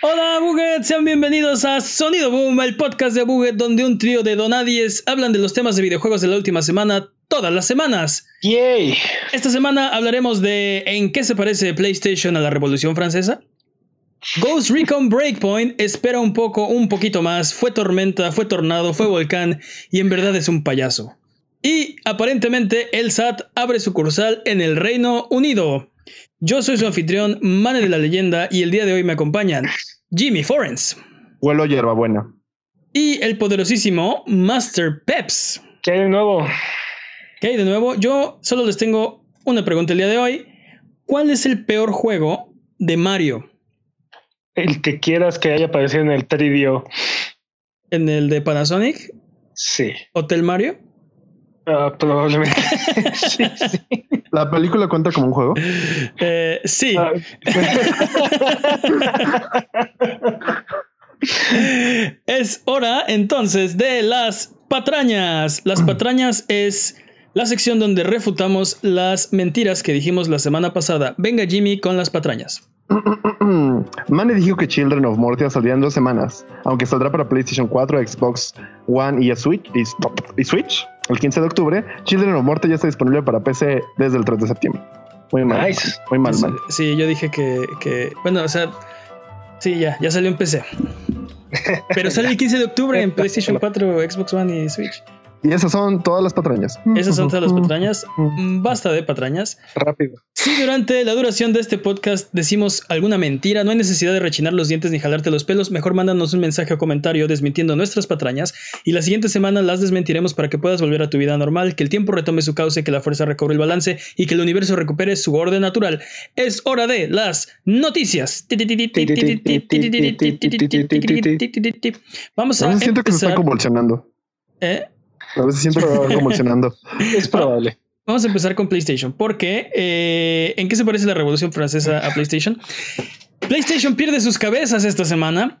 Hola Buget, sean bienvenidos a Sonido Boom, el podcast de Buget donde un trío de donadies hablan de los temas de videojuegos de la última semana todas las semanas. ¡Yay! Esta semana hablaremos de en qué se parece PlayStation a la Revolución Francesa. Ghost Recon Breakpoint espera un poco, un poquito más, fue tormenta, fue tornado, fue volcán y en verdad es un payaso. Y aparentemente el SAT abre sucursal en el Reino Unido. Yo soy su anfitrión, Mane de la Leyenda, y el día de hoy me acompañan Jimmy Forens. Huelo hierbabuena. Y el poderosísimo Master Peps. ¿Qué hay de nuevo? ¿Qué hay de nuevo? Yo solo les tengo una pregunta el día de hoy. ¿Cuál es el peor juego de Mario? El que quieras que haya aparecido en el tridio. ¿En el de Panasonic? Sí. ¿Hotel Mario? Uh, probablemente. sí, sí. ¿La película cuenta como un juego? Eh, sí. Ah. es hora entonces de las patrañas. Las patrañas es la sección donde refutamos las mentiras que dijimos la semana pasada. Venga Jimmy con las patrañas. Mane dijo que Children of Mortia saldría en dos semanas, aunque saldrá para PlayStation 4, Xbox One y Switch. Y, Switch el 15 de octubre. Children of Mortia ya está disponible para PC desde el 3 de septiembre. Muy mal. Nice. Muy mal, mal. Sí, yo dije que, que, bueno, o sea, sí, ya, ya salió en PC. Pero sale el 15 de octubre en PlayStation 4, Xbox One y Switch. Y esas son todas las patrañas. Esas son todas las patrañas. Basta de patrañas. Rápido. Si durante la duración de este podcast decimos alguna mentira, no hay necesidad de rechinar los dientes ni jalarte los pelos. Mejor mándanos un mensaje o comentario desmintiendo nuestras patrañas y la siguiente semana las desmentiremos para que puedas volver a tu vida normal, que el tiempo retome su cauce, que la fuerza recobre el balance y que el universo recupere su orden natural. Es hora de las noticias. Vamos a. siento que se está convulsionando. ¿Eh? A veces siento que convulsionando. es probable. Vamos a empezar con PlayStation, porque eh, ¿en qué se parece la Revolución Francesa a PlayStation? PlayStation pierde sus cabezas esta semana.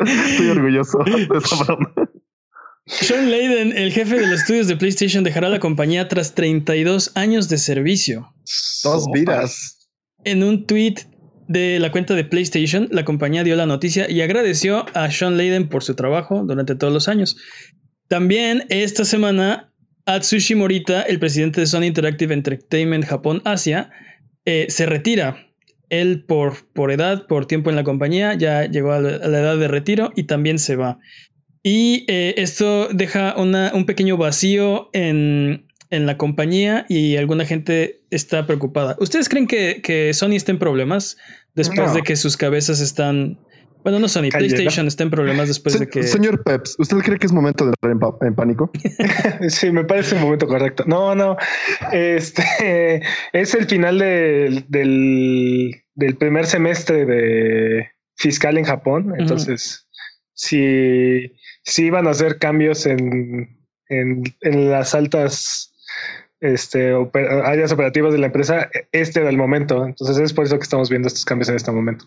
Estoy orgulloso de esa broma. Sean Layden, el jefe de los estudios de PlayStation, dejará la compañía tras 32 años de servicio. Dos vidas. En un tweet de la cuenta de PlayStation, la compañía dio la noticia y agradeció a Sean Layden por su trabajo durante todos los años. También esta semana, Atsushi Morita, el presidente de Sony Interactive Entertainment Japón Asia, eh, se retira. Él por, por edad, por tiempo en la compañía, ya llegó a la, edad de retiro y también se va. Y eh, esto deja un pequeño vacío en, en la compañía y alguna gente está preocupada. ¿Ustedes creen que, que Sony está en problemas después de que sus cabezas están... Bueno, no Sony, PlayStation está en problemas después de que... Señor Peps, ¿usted cree que es momento de entrar en, pánico? sí, me parece un momento correcto. No, no. Este es el final del, del, primer semestre de fiscal en Japón. Entonces, si, si iban a hacer cambios en, en, en las altas este, áreas operativas de la empresa, este era el momento. Entonces es por eso que estamos viendo estos cambios en este momento.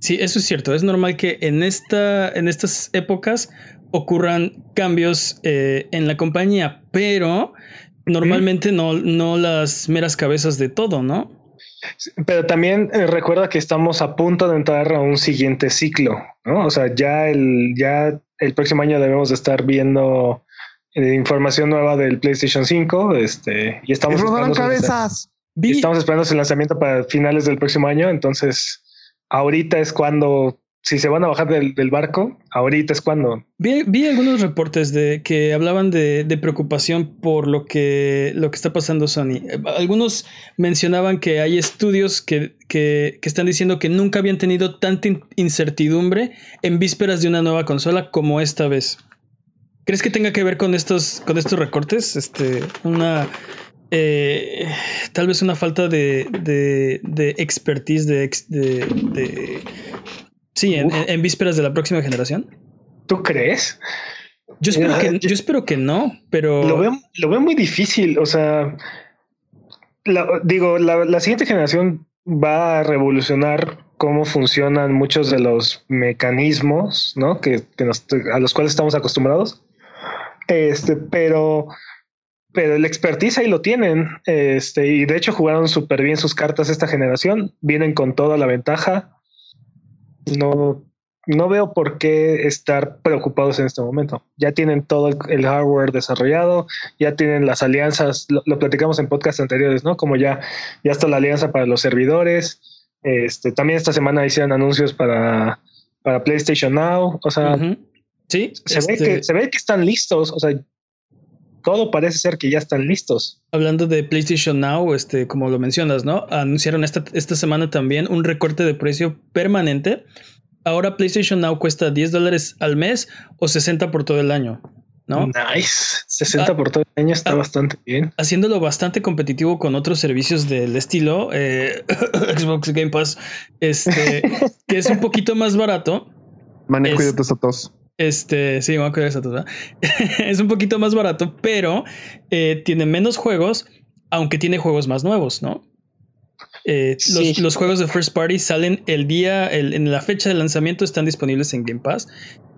Sí, eso es cierto. Es normal que en, esta, en estas épocas ocurran cambios eh, en la compañía, pero normalmente no, no las meras cabezas de todo, ¿no? Pero también eh, recuerda que estamos a punto de entrar a un siguiente ciclo, ¿no? O sea, ya el, ya el próximo año debemos de estar viendo eh, información nueva del PlayStation 5. Este, y estamos esperando, cabezas. estamos esperando el lanzamiento para finales del próximo año. Entonces, ahorita es cuando, si se van a bajar del, barco, ahorita es cuando. Vi, algunos reportes de que hablaban de, preocupación por lo que, lo que está pasando Sony. Algunos mencionaban que hay estudios que, que, que están diciendo que nunca habían tenido tanta incertidumbre en vísperas de una nueva consola como esta vez. ¿Crees que tenga que ver con estos, con estos recortes? Este, una. Eh, tal vez una falta de, de, de expertise de, de, sí, en, vísperas de la próxima generación. ¿Tú crees? Yo espero, que, yo, espero que no, pero. Lo veo, lo veo muy difícil. O sea, digo, la, siguiente generación va a revolucionar cómo funcionan muchos de los mecanismos, ¿no? Que, que a los cuales estamos acostumbrados. Este, pero, pero el expertise ahí lo tienen. Este, y de hecho jugaron súper bien sus cartas esta generación. Vienen con toda la ventaja. no, no veo por qué estar preocupados en este momento. Ya tienen todo el, hardware desarrollado, ya tienen las alianzas, lo, platicamos en podcasts anteriores, ¿no? Como ya, ya está la alianza para los servidores. Este, también esta semana hicieron anuncios para, para PlayStation Now. O sea, sí, se, ve que, este se ve que están listos. O sea, todo parece ser que ya están listos. Hablando de PlayStation Now, este, como lo mencionas, ¿no? Anunciaron esta, esta semana también un recorte de precio permanente ahora PlayStation Now cuesta 10 dólares al mes o 60 por todo el año. ¿no? Nice. 60 ah, por todo el año está ah, bastante bien. Haciéndolo bastante competitivo con otros servicios del estilo eh, Xbox Game Pass, este, que es un poquito más barato. Manejo de tos. Este, sí, manejo de tos. es un poquito más barato, pero eh, tiene menos juegos, aunque tiene juegos más nuevos, ¿no? Eh, los, juegos de First Party salen el día, en la fecha de lanzamiento están disponibles en Game Pass.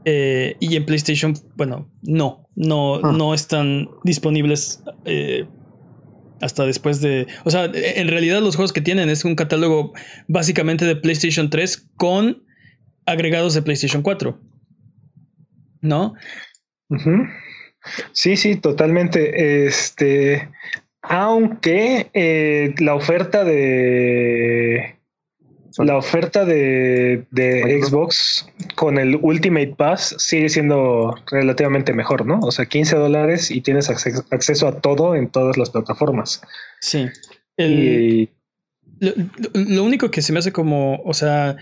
Eh, y en PlayStation, bueno, no, no, ah. no están disponibles eh, hasta después de. O sea, en realidad los juegos que tienen es un catálogo básicamente de PlayStation 3 con agregados de PlayStation 4. ¿No? Sí, sí, totalmente. Este. Aunque eh, la oferta de la oferta de, Xbox con el Ultimate Pass sigue siendo relativamente mejor, ¿no? O sea, 15 dólares y tienes acceso, a todo en todas las plataformas. Sí. lo, único que se me hace como, o sea,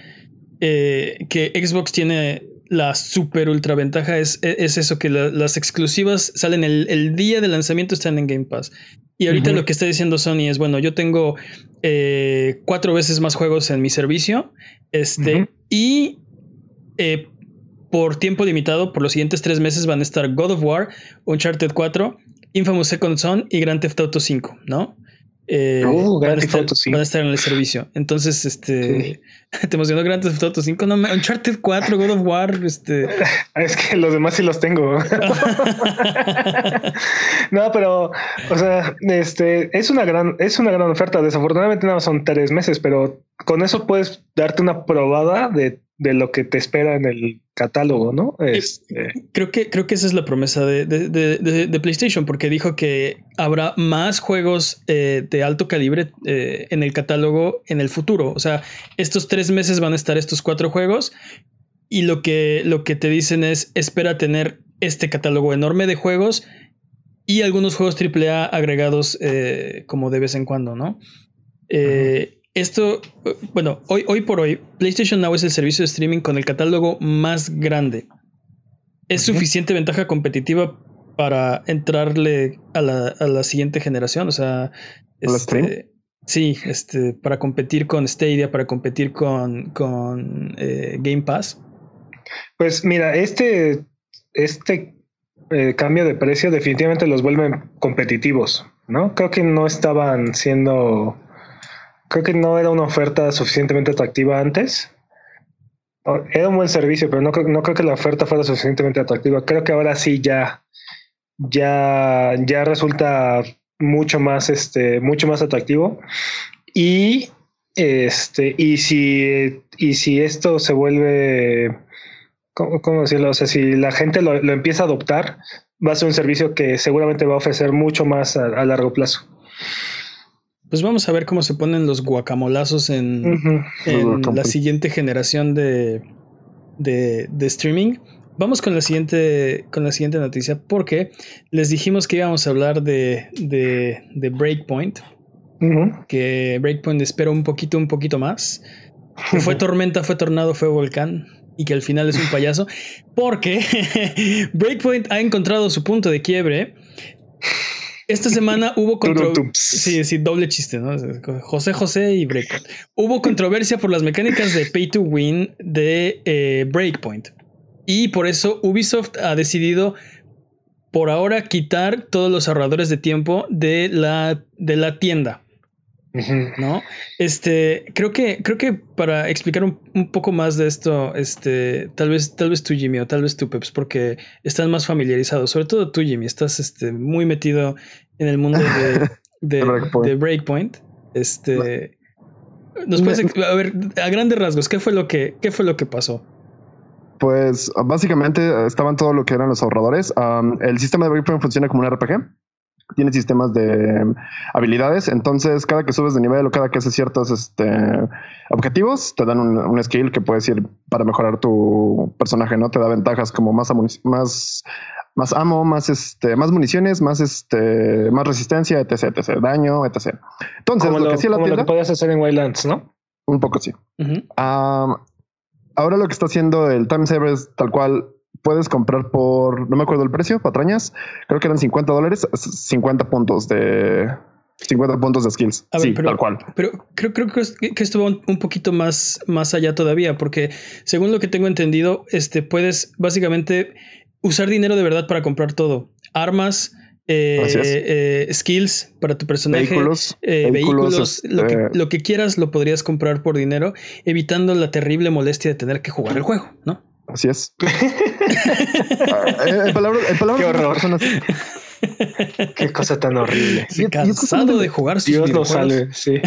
eh, que Xbox tiene la super ultra ventaja es, es eso, que las exclusivas salen el, día de lanzamiento, están en Game Pass. Y ahorita lo que está diciendo Sony es, bueno, yo tengo eh, cuatro veces más juegos en mi servicio. Este, y eh, por tiempo limitado, por los siguientes tres meses van a estar God of War, Uncharted 4, Infamous Second Son y Grand Theft Auto 5, ¿no? Eh, uh, van, a estar, en el servicio. Entonces, este te emocionó Grand Theft Auto 5, no, Uncharted 4, God of War, este. Es que los demás sí los tengo. no, pero, o sea, este es una gran, es una gran oferta. Desafortunadamente nada son tres meses, pero con eso puedes darte una probada de de lo que te espera en el catálogo, ¿no? Este... Creo que creo que esa es la promesa de, PlayStation, porque dijo que habrá más juegos eh, de alto calibre eh, en el catálogo en el futuro. O sea, estos tres meses van a estar estos cuatro juegos y lo que, lo que te dicen es espera tener este catálogo enorme de juegos y algunos juegos AAA agregados eh, como de vez en cuando, ¿no? Esto, bueno, hoy, hoy por hoy, PlayStation Now es el servicio de streaming con el catálogo más grande. Es suficiente ventaja competitiva para entrarle a la, siguiente generación. O sea, este, sí, este, para competir con Stadia, para competir con, con eh, Game Pass. Pues mira, este, este eh, cambio de precio definitivamente los vuelve competitivos, ¿no? Creo que no estaban siendo creo que no era una oferta suficientemente atractiva antes. Era un buen servicio, pero no, creo que la oferta fuera suficientemente atractiva. Creo que ahora sí ya, ya, ya resulta mucho más, este, mucho más atractivo. Y este, y si, y si esto se vuelve, ¿cómo, decirlo? O sea, si la gente lo, empieza a adoptar, va a ser un servicio que seguramente va a ofrecer mucho más a largo plazo. Pues vamos a ver cómo se ponen los guacamolazos en, la siguiente generación de, de, streaming. Vamos con la siguiente, con la siguiente noticia, porque les dijimos que íbamos a hablar de, de, Breakpoint. Que Breakpoint espera un poquito, un poquito más. Que fue tormenta, fue tornado, fue volcán. Y que al final es un payaso. Porque Breakpoint ha encontrado su punto de quiebre esta semana hubo controversia. Sí, sí, doble chiste, ¿no? José José y Breakpoint. Hubo controversia por las mecánicas de pay to win de eh, Breakpoint. Y por eso Ubisoft ha decidido por ahora quitar todos los ahorradores de tiempo de la, de la tienda. ¿No? Este, creo que, creo que para explicar un, poco más de esto, este, tal vez, tal vez tú, Jimmy, o tal vez tú, Peps, porque están más familiarizados, sobre todo tú, Jimmy, estás este, muy metido en el mundo de, de, Breakpoint. Este, Nos puedes, a ver, a grandes rasgos, ¿qué fue lo que, qué fue lo que pasó? Pues básicamente estaban todo lo que eran los ahorradores. el sistema de Breakpoint funciona como un RPG. Tiene sistemas de habilidades. Entonces, cada que subes de nivel o cada que haces ciertos este, objetivos, te dan un, skill que puedes ir para mejorar tu personaje, ¿no? Te da ventajas como más, más, más amo, más este, más municiones, más este, más resistencia, etc, etc, daño, etc. Entonces, lo, que sí la tienda, lo que podías hacer en Wildlands, ¿no? Un poco sí ahora lo que está haciendo el Time Saver es tal cual puedes comprar por, no me acuerdo el precio, patrañas, creo que eran 50 dólares, 50 puntos de 50 puntos de skills. sí, tal cual. Pero creo, creo que esto va un poquito más, más allá todavía, porque según lo que tengo entendido, este, puedes básicamente usar dinero de verdad para comprar todo. Armas, eh, eh, skills para tu personaje, vehículos, eh, vehículos, lo, que, lo, que, quieras lo podrías comprar por dinero, evitando la terrible molestia de tener que jugar el juego, ¿no? Así es. el palabra, Qué horror. Qué cosa tan horrible. cansado de jugar sus Dios lo salve, sí.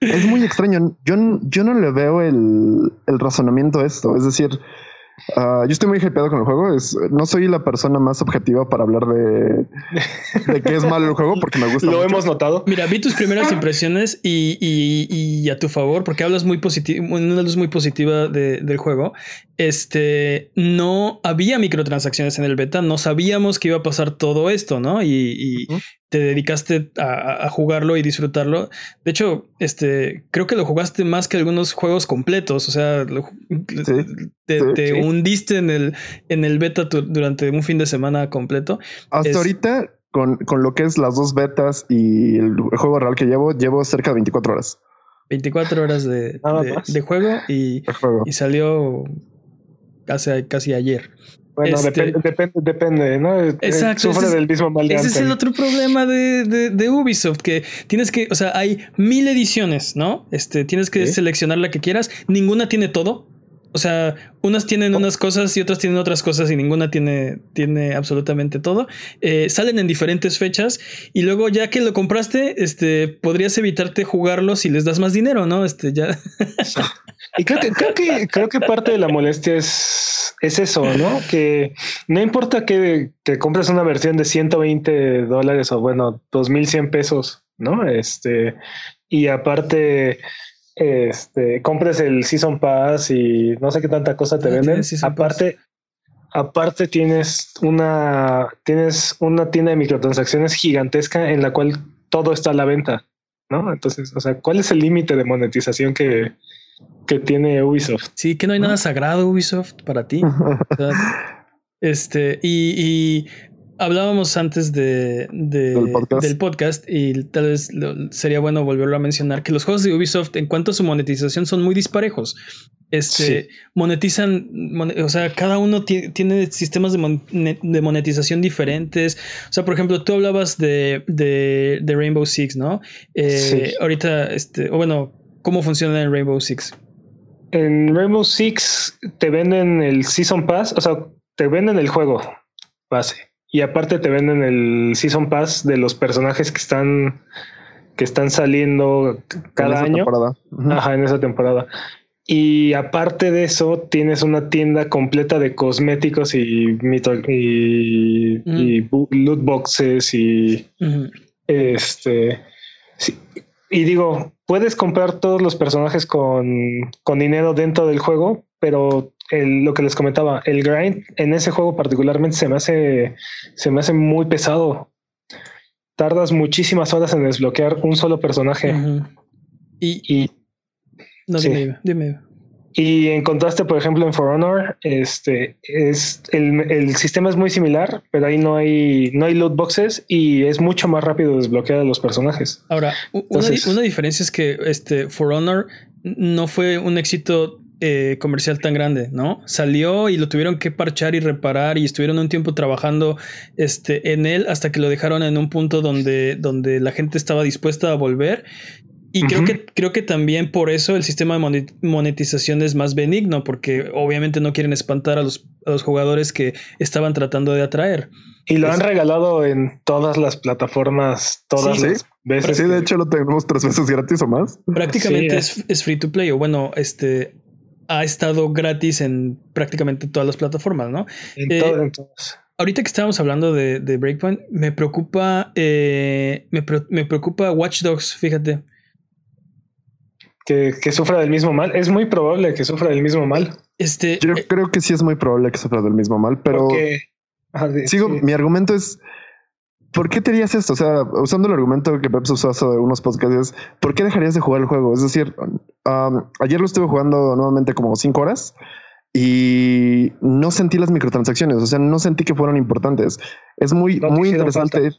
es muy extraño. Yo, yo no le veo el, el razonamiento a esto. Es decir, Ah, yo estoy muy hypeado con el juego. Es, no soy la persona más objetiva para hablar de, de qué es malo el juego porque me gusta. Lo hemos notado. Mira, vi tus primeras impresiones y, y, a tu favor, porque hablas muy positivo, una luz muy positiva del juego. Este no había microtransacciones en el beta, no sabíamos que iba a pasar todo esto, ¿no? Y, te dedicaste a, jugarlo y disfrutarlo. De hecho, este, creo que lo jugaste más que algunos juegos completos. O sea, te, hundiste en el, en el beta durante un fin de semana completo. Hasta ahorita, con, lo que es las dos betas y el juego real que llevo, llevo cerca de 24 horas. 24 horas de, juego, y, y salió casi, casi ayer. Bueno, este, depende, depende, ¿no? Eh, exacto. Sufre del mismo mal Ese es el otro problema de, de, Ubisoft, que tienes que, o sea, hay mil ediciones, ¿no? Este, tienes que seleccionar la que quieras. Ninguna tiene todo. O sea, unas tienen oh. unas cosas y otras tienen otras cosas y ninguna tiene, tiene absolutamente todo. Eh, salen en diferentes fechas y luego ya que lo compraste, este, podrías evitarte jugarlo si les das más dinero, ¿no? Este, ya. Y creo que, creo que, creo que parte de la molestia es, es eso, ¿no? Que no importa que, que compres una versión de 120 dólares o bueno, 2100 pesos, ¿no? Este, y aparte, este, compres el Season Pass y no sé qué tanta cosa te venden. Aparte, aparte tienes una, tienes una tienda de microtransacciones gigantesca en la cual todo está a la venta, ¿no? Entonces, o sea, ¿cuál es el límite de monetización que, que tiene Ubisoft? Sí, que no hay nada sagrado Ubisoft para ti. este, y Hablábamos antes de, ¿Del, podcast? y tal vez sería bueno volverlo a mencionar que los juegos de Ubisoft en cuanto a su monetización son muy disparejos. Este monetizan, o sea, cada uno tiene sistemas de, monetización diferentes. O sea, por ejemplo, tú hablabas de, de Rainbow Six, ¿no? Eh, ahorita, este, o bueno, ¿cómo funciona en Rainbow Six? En Rainbow Six te venden el Season Pass, o sea, te venden el juego base y aparte te venden el Season Pass de los personajes que están que están saliendo cada año. Ajá, en esa temporada. Y aparte de eso, tienes una tienda completa de cosméticos y, y, y loot boxes y este. Y digo, puedes comprar todos los personajes con, con dinero dentro del juego, pero lo que les comentaba, el grind en ese juego particularmente se me hace, se me hace muy pesado. Tardas muchísimas horas en desbloquear un solo personaje. Y, no, dime, Y en contraste, por ejemplo, en For Honor, este es el, sistema es muy similar, pero ahí no hay, no hay loot boxes y es mucho más rápido desbloquear a los personajes. Ahora, una, una, diferencia es que este For Honor no fue un éxito eh, comercial tan grande, ¿no? Salió y lo tuvieron que parchar y reparar y estuvieron un tiempo trabajando este, en él hasta que lo dejaron en un punto donde, donde la gente estaba dispuesta a volver. Y creo, que, creo que también por eso el sistema de monetización es más benigno, porque obviamente no quieren espantar a los, jugadores que estaban tratando de atraer. Y lo han regalado en todas las plataformas, todas las veces. Sí, de hecho lo tenemos tres veces gratis o más. Prácticamente Sí, es, es free to play, o bueno, este ha estado gratis en prácticamente todas las plataformas, ¿no? En eh, todo, entonces. Ahorita que estábamos hablando de, de Breakpoint, me preocupa, eh, me, pre- me preocupa Watch Dogs, fíjate. Que, que sufra del mismo mal. Es muy probable que sufra del mismo mal. Este, Yo eh, creo que sí es muy probable que sufra del mismo mal, pero Porque. Sigo, sí. mi argumento es, ¿por qué te harías esto? O sea, usando el argumento que Peps usó hace unos podcasts, ¿por qué dejarías de jugar el juego? Es decir, um, ayer lo estuve jugando nuevamente como cinco horas y no sentí las microtransacciones, o sea, no sentí que fueran importantes. Es muy, No muy interesante.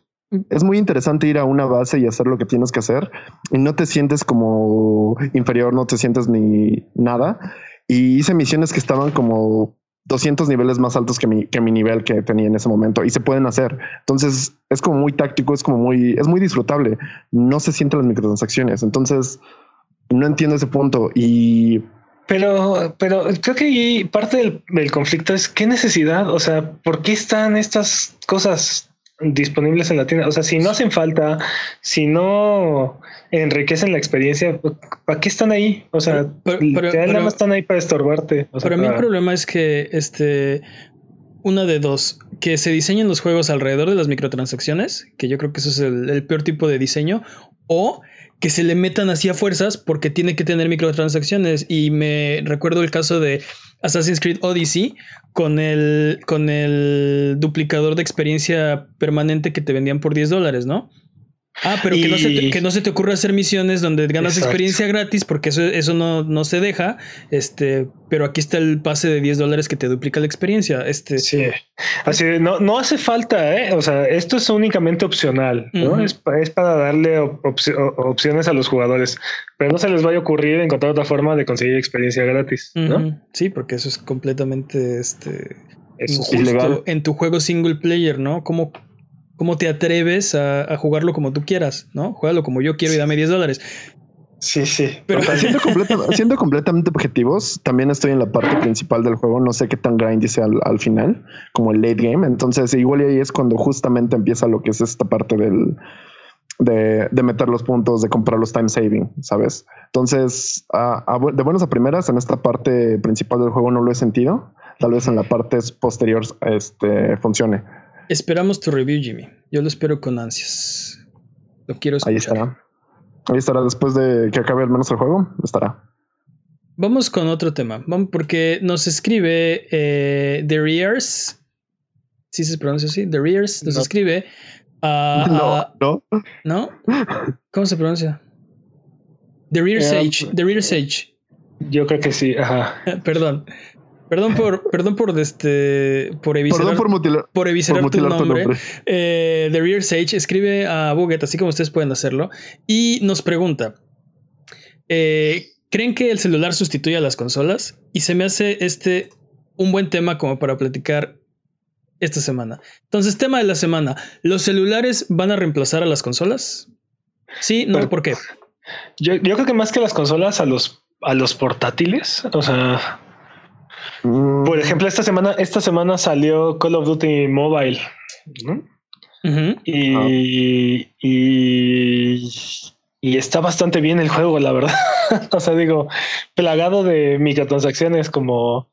Es muy interesante ir a una base y hacer lo que tienes que hacer y no te sientes como inferior, no te sientes ni nada. Y hice misiones que estaban como 200 niveles más altos que mi, que mi nivel que tenía en ese momento y se pueden hacer. Entonces es como muy táctico, es como muy, es muy disfrutable. No se sienten las microtransacciones. Entonces no entiendo ese punto y Pero, pero creo que parte del, del conflicto es qué necesidad, o sea, ¿por qué están estas cosas disponibles en la tienda? O sea, si no hacen falta, si no enriquecen la experiencia, ¿para qué están ahí? O sea, Pero- pero- pero- nada más están ahí para estorbarte. O sea, para mí el problema es que este una de dos, que se diseñen los juegos alrededor de las microtransacciones, que yo creo que eso es el, el peor tipo de diseño, o que se le metan así a fuerzas porque tiene que tener microtransacciones. Y me recuerdo el caso de Assassin's Creed Odyssey con el, con el duplicador de experiencia permanente que te vendían por 10 dólares, ¿no? Ah, pero que, no se te, Y- que no se te ocurra hacer misiones donde ganas Exacto. experiencia gratis porque eso, eso no, no se deja. Este, pero aquí está el pase de 10 dólares que te duplica la experiencia. Este, Sí, así de, no, no hace falta, ¿eh? o sea, esto es únicamente opcional, ¿no? Es, es para darle op- opciones a los jugadores, pero no se les vaya a ocurrir encontrar otra forma de conseguir experiencia gratis, ¿no? Sí, porque eso es completamente este, Eso es injusto ilegal. en tu juego single player, ¿no? ¿Cómo, cómo te atreves a, a jugarlo como tú quieras, ¿no? Juégalo como yo quiero y dame 10 dólares. Sí, sí. Pero- siendo, completa- siendo completamente objetivos, también estoy en la parte principal del juego. No sé qué tan grindy sea al, al final, como el late game. Entonces, igual ahí es cuando justamente empieza lo que es esta parte del de, de meter los puntos, de comprar los time saving, sabes? Entonces, a- de buenas a primeras, en esta parte principal del juego no lo he sentido. Tal vez en la parte posterior este, funcione. Esperamos tu review, Jimmy. Yo lo espero con ansias. Lo quiero escuchar. Ahí estará. Ahí estará después de que acabe al menos el juego. Estará. Vamos con otro tema. Vamos porque nos escribe eh, The Rears. ¿Sí se pronuncia así? The Rears nos No. escribe. a- a- no, no. ¿No? ¿Cómo se pronuncia? The Rear Eh, Sage. The Rear Sage. Yo creo que sí, ajá. Perdón. Perdón por, perdón por este, por eviscerar, Perdón por mutilar, por eviscerar por tu mutilar tu nombre. nombre. Eh, The Rear Sage escribe a Buget, así como ustedes pueden hacerlo, y nos pregunta: eh, ¿Creen que el celular sustituye a las consolas? Y se me hace este un buen tema como para platicar esta semana. Entonces, tema de la semana: ¿los celulares van a reemplazar a las consolas? Sí, no, Pero- ¿por qué? Yo, yo creo que más que las consolas a los a los portátiles, o sea, por ejemplo, esta semana, esta semana salió Call of Duty Mobile, ¿no? Ujú. Y, y, y está bastante bien el juego, la verdad. o sea, digo, plagado de microtransacciones como,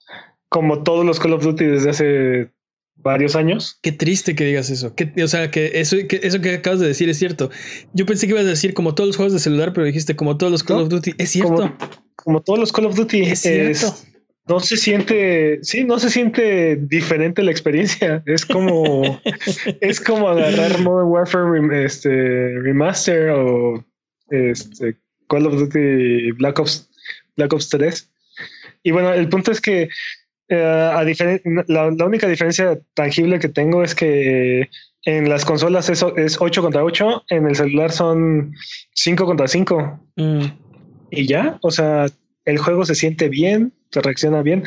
como todos los Call of Duty desde hace varios años. Qué triste que digas eso. Que, o sea, que eso, que eso que acabas de decir es cierto. Yo pensé que ibas a decir como todos los juegos de celular, pero dijiste como todos los Call No, of Duty. Es cierto. Como, como todos los Call of Duty. es cierto. es- no se siente, sí, no se siente diferente la experiencia. Es como, es como agarrar Modern Warfare este, Remaster o este, Call of Duty Black Ops, Black Ops 3. Y bueno, el punto es que eh, a la, la única diferencia tangible que tengo es que en las consolas eso es 8 contra 8, en el celular son 5 contra 5 Mm. y ya, o sea, el juego se siente bien, se reacciona bien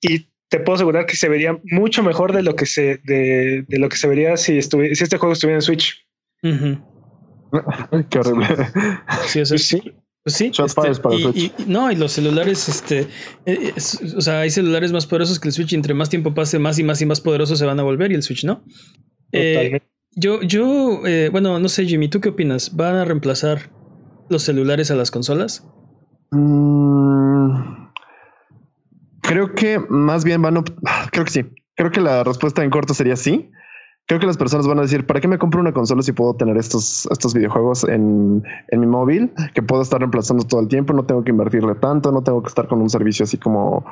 y te puedo asegurar que se vería mucho mejor de lo que se de, de lo que se vería si estuvi- si este juego estuviera en Switch. Qué horrible. Sí, o sea, sí, pues sí. Fired para y, Switch. y- no, y los celulares, este, eh, es- o sea, hay celulares más poderosos que el Switch. Y entre más tiempo pase, más y más y más poderosos se van a volver y el Switch no. Eh. Yo, yo, eh, bueno, no sé, Jimmy, ¿tú qué opinas? ¿Van a reemplazar los celulares a las consolas? Mm, creo que más bien van a... Creo que sí. Creo que la respuesta en corto sería sí. Creo que las personas van a decir, ¿para qué me compro una consola si puedo tener estos, estos videojuegos en, en mi móvil? Que puedo estar reemplazando todo el tiempo, no tengo que invertirle tanto, no tengo que estar con un servicio así como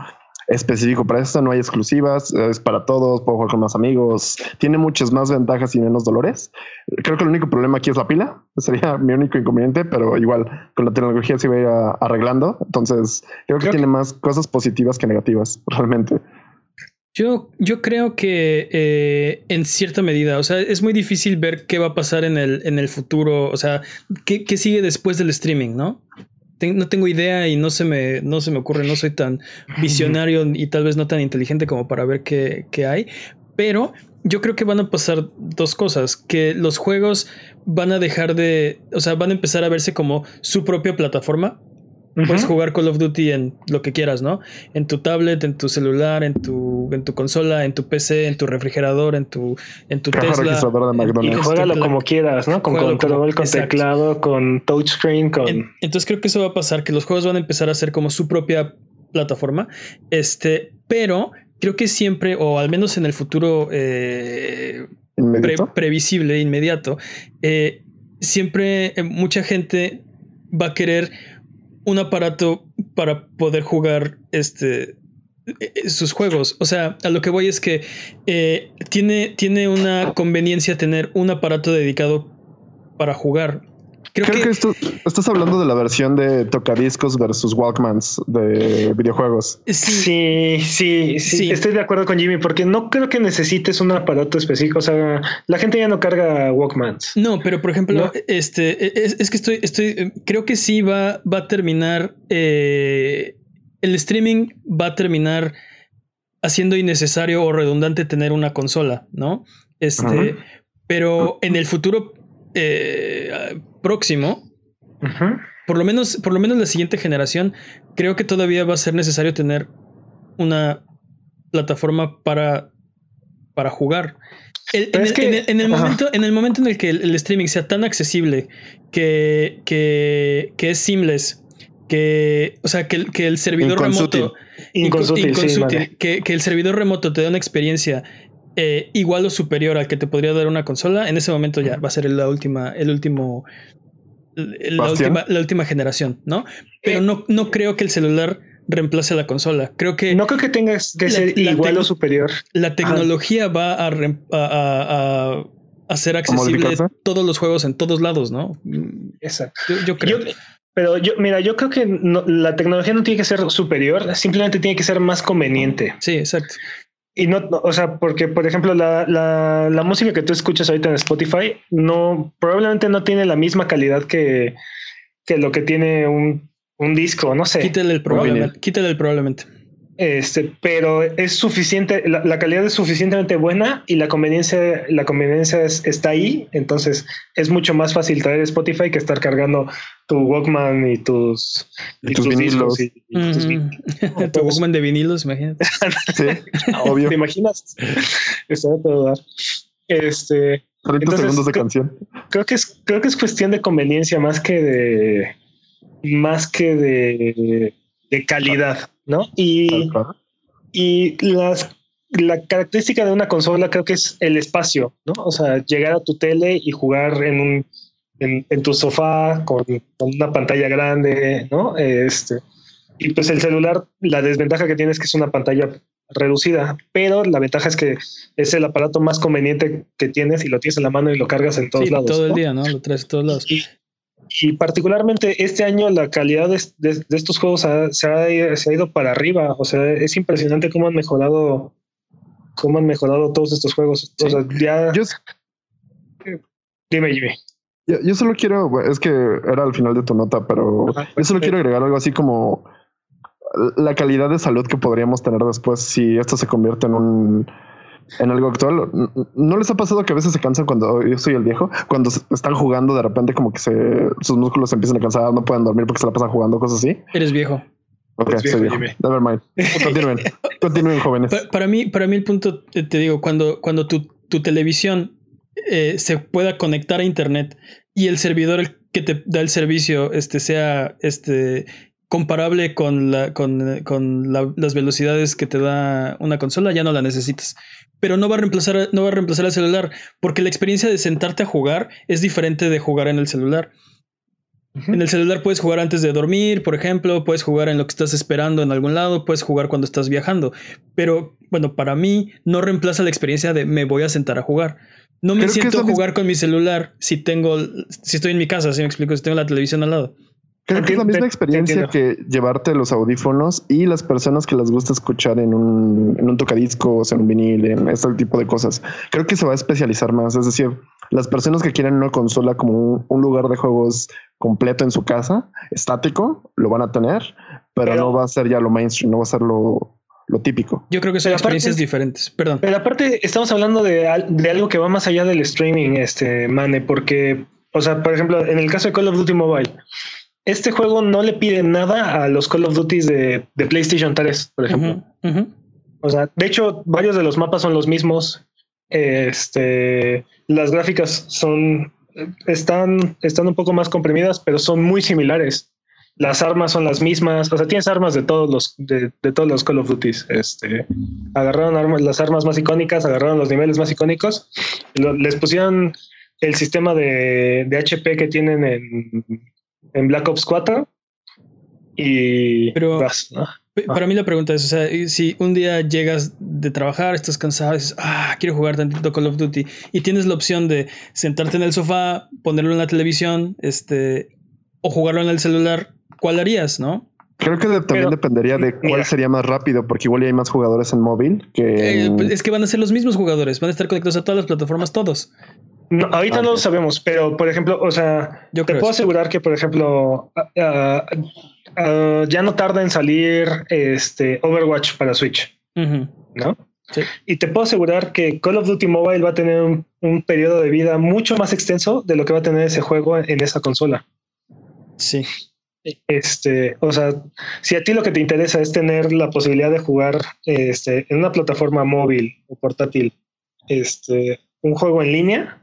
específico para esto, no hay exclusivas, es para todos, puedo jugar con más amigos, tiene muchas más ventajas y menos dolores. Creo que el único problema aquí es la pila, sería mi único inconveniente, pero igual con la tecnología se va arreglando, entonces creo que tiene más cosas positivas que negativas, realmente. Yo, yo creo que eh, en cierta medida, o sea, es muy difícil ver qué va a pasar en el, en el futuro, o sea, qué, qué sigue después del streaming, ¿no? No tengo idea y no se me, no se me ocurre, no soy tan visionario y tal vez no tan inteligente como para ver qué, qué hay, pero yo creo que van a pasar dos cosas, que los juegos van a dejar de, o sea, van a empezar a verse como su propia plataforma, Puedes jugar Call of Duty en lo que quieras, ¿no? En tu tablet, en tu celular, en tu, en tu consola, en tu PC, en tu refrigerador, en tu, en tu Tesla. y juégalo como quieras, ¿no? Con control, con teclado, con touchscreen, con. entonces creo que eso va a pasar, que los juegos van a empezar a ser como su propia plataforma. Este, pero creo que siempre, o al menos en el futuro eh, previsible, inmediato, eh, siempre eh, mucha gente va a querer un aparato para poder jugar este e, e, sus juegos. O sea, a lo que voy es que eh, tiene, tiene una conveniencia tener un aparato dedicado para jugar. Creo, que, esto, estás hablando de la versión de tocadiscos versus Walkmans de videojuegos. Sí, sí, sí, Estoy de acuerdo con Jimmy porque no creo que necesites un aparato específico. O sea, la gente ya no carga Walkmans. No, pero por ejemplo, este e, es, que estoy, estoy, creo que sí va, va a terminar. Eh, el streaming va a terminar haciendo innecesario o redundante tener una consola, ¿no? Este, pero en el futuro eh, próximo, por lo menos, por lo menos la siguiente generación, creo que todavía va a ser necesario tener una plataforma para, para jugar. en, el, momento, en el momento en el que el, streaming sea tan accesible que, que, que es seamless, que, o sea, que, que el servidor remoto, que, que el servidor remoto te da una experiencia eh, igual o superior al que te podría dar una consola, en ese momento ya va a ser la última, el último, la última, la última, generación, ¿no? Pero eh, no, no creo que el celular reemplace a la consola. Creo que. No creo que tengas que ser igual o superior. La tecnología va a, a, a, ser accesible todos los juegos en todos lados, ¿no? Exacto. Yo, creo. pero yo, mira, yo creo que la tecnología no tiene que ser superior, simplemente tiene que ser más conveniente. Sí, exacto. Y no, o sea, porque por ejemplo, la, la, la, música que tú escuchas ahorita en Spotify no probablemente no tiene la misma calidad que, que lo que tiene un, un disco, no sé. Quítale el probablemente. Quítale el probablemente. Este, pero es suficiente, la, calidad es suficientemente buena y la conveniencia, la conveniencia está ahí. Entonces es mucho más fácil traer Spotify que estar cargando tu Walkman y tus, y, tus, vinilos. tu Walkman de vinilos, imagínate. sí, obvio. ¿Te imaginas? Está todo dar. Este. 30 segundos de canción. Creo que es, creo que es cuestión de conveniencia más que de más que de, de calidad. ¿no? Y, y las, la característica de una consola creo que es el espacio, ¿no? O sea, llegar a tu tele y jugar en un en, tu sofá con, una pantalla grande, ¿no? Este, y pues el celular, la desventaja que tiene es que es una pantalla reducida, pero la ventaja es que es el aparato más conveniente que tienes y lo tienes en la mano y lo cargas en todos lados. Todo el día, ¿no? Lo traes en todos lados. Y particularmente este año la calidad de, estos juegos se, ha, ido para arriba. O sea, es impresionante cómo han mejorado, cómo han mejorado todos estos juegos. O sea, ya. Dime, Jimmy. Yo, solo quiero, es que era al final de tu nota, pero yo solo quiero agregar algo así como la calidad de salud que podríamos tener después si esto se convierte en un en algo actual. ¿No les ha pasado que a veces se cansan cuando yo soy el viejo? Cuando están jugando, de repente como que se, sus músculos se empiezan a cansar, no pueden dormir porque se la pasan jugando, cosas así. Eres viejo. Ok, soy viejo. Never mind. Continúen. Continúen, jóvenes. Para, mí, para mí el punto, te digo, cuando, cuando tu, tu televisión eh, se pueda conectar a internet y el servidor que te da el servicio este, sea este, comparable con, la, con, con las velocidades que te da una consola, ya no la necesitas. Pero no va a reemplazar, no va a reemplazar el celular, porque la experiencia de sentarte a jugar es diferente de jugar en el celular. En el celular puedes jugar antes de dormir, por ejemplo, puedes jugar en lo que estás esperando en algún lado, puedes jugar cuando estás viajando. Pero bueno, para mí no reemplaza la experiencia de me voy a sentar a jugar. No me siento a jugar con mi celular si tengo, si estoy en mi casa, si me explico, si tengo la televisión al lado. Creo que es la misma experiencia que llevarte los audífonos y las personas que les gusta escuchar en un, en un tocadiscos, en un vinil, en este tipo de cosas. Creo que se va a especializar más. Es decir, las personas que quieren una consola como un, lugar de juegos completo en su casa, estático, lo van a tener, pero, no va a ser ya lo mainstream, no va a ser lo, lo típico. Yo creo que son experiencias diferentes. Perdón. Pero aparte, estamos hablando de, de, algo que va más allá del streaming, este Mane, porque, o sea, por ejemplo, en el caso de Call of Duty Mobile este juego no le pide nada a los Call of Duty de, PlayStation 3, por ejemplo. O sea, de hecho, varios de los mapas son los mismos. Este, las gráficas son, están, están un poco más comprimidas, pero son muy similares. Las armas son las mismas. O sea, tienes armas de todos los, de, todos los Call of Duty. Este, agarraron armas, las armas más icónicas, agarraron los niveles más icónicos, les pusieron el sistema de, de HP que tienen en, en Black Ops 4 y Pero Para mí la pregunta es, o sea, si un día llegas de trabajar, estás cansado, dices, ah, quiero jugar tantito Call of Duty y tienes la opción de sentarte en el sofá, ponerlo en la televisión, este, o jugarlo en el celular, ¿cuál harías, no? Creo que también dependería de cuál sería más rápido, porque igual hay más jugadores en móvil que. Eh, es que van a ser los mismos jugadores, van a estar conectados a todas las plataformas, todos. No, ahorita no lo sabemos, pero por ejemplo, o sea, yo te puedo asegurar que, por ejemplo, ya no tarda en salir este Overwatch para Switch, ¿no? Y te puedo asegurar que Call of Duty Mobile va a tener un, periodo de vida mucho más extenso de lo que va a tener ese juego en, esa consola. Sí. Este, o sea, si a ti lo que te interesa es tener la posibilidad de jugar este, en una plataforma móvil o portátil, este, un juego en línea,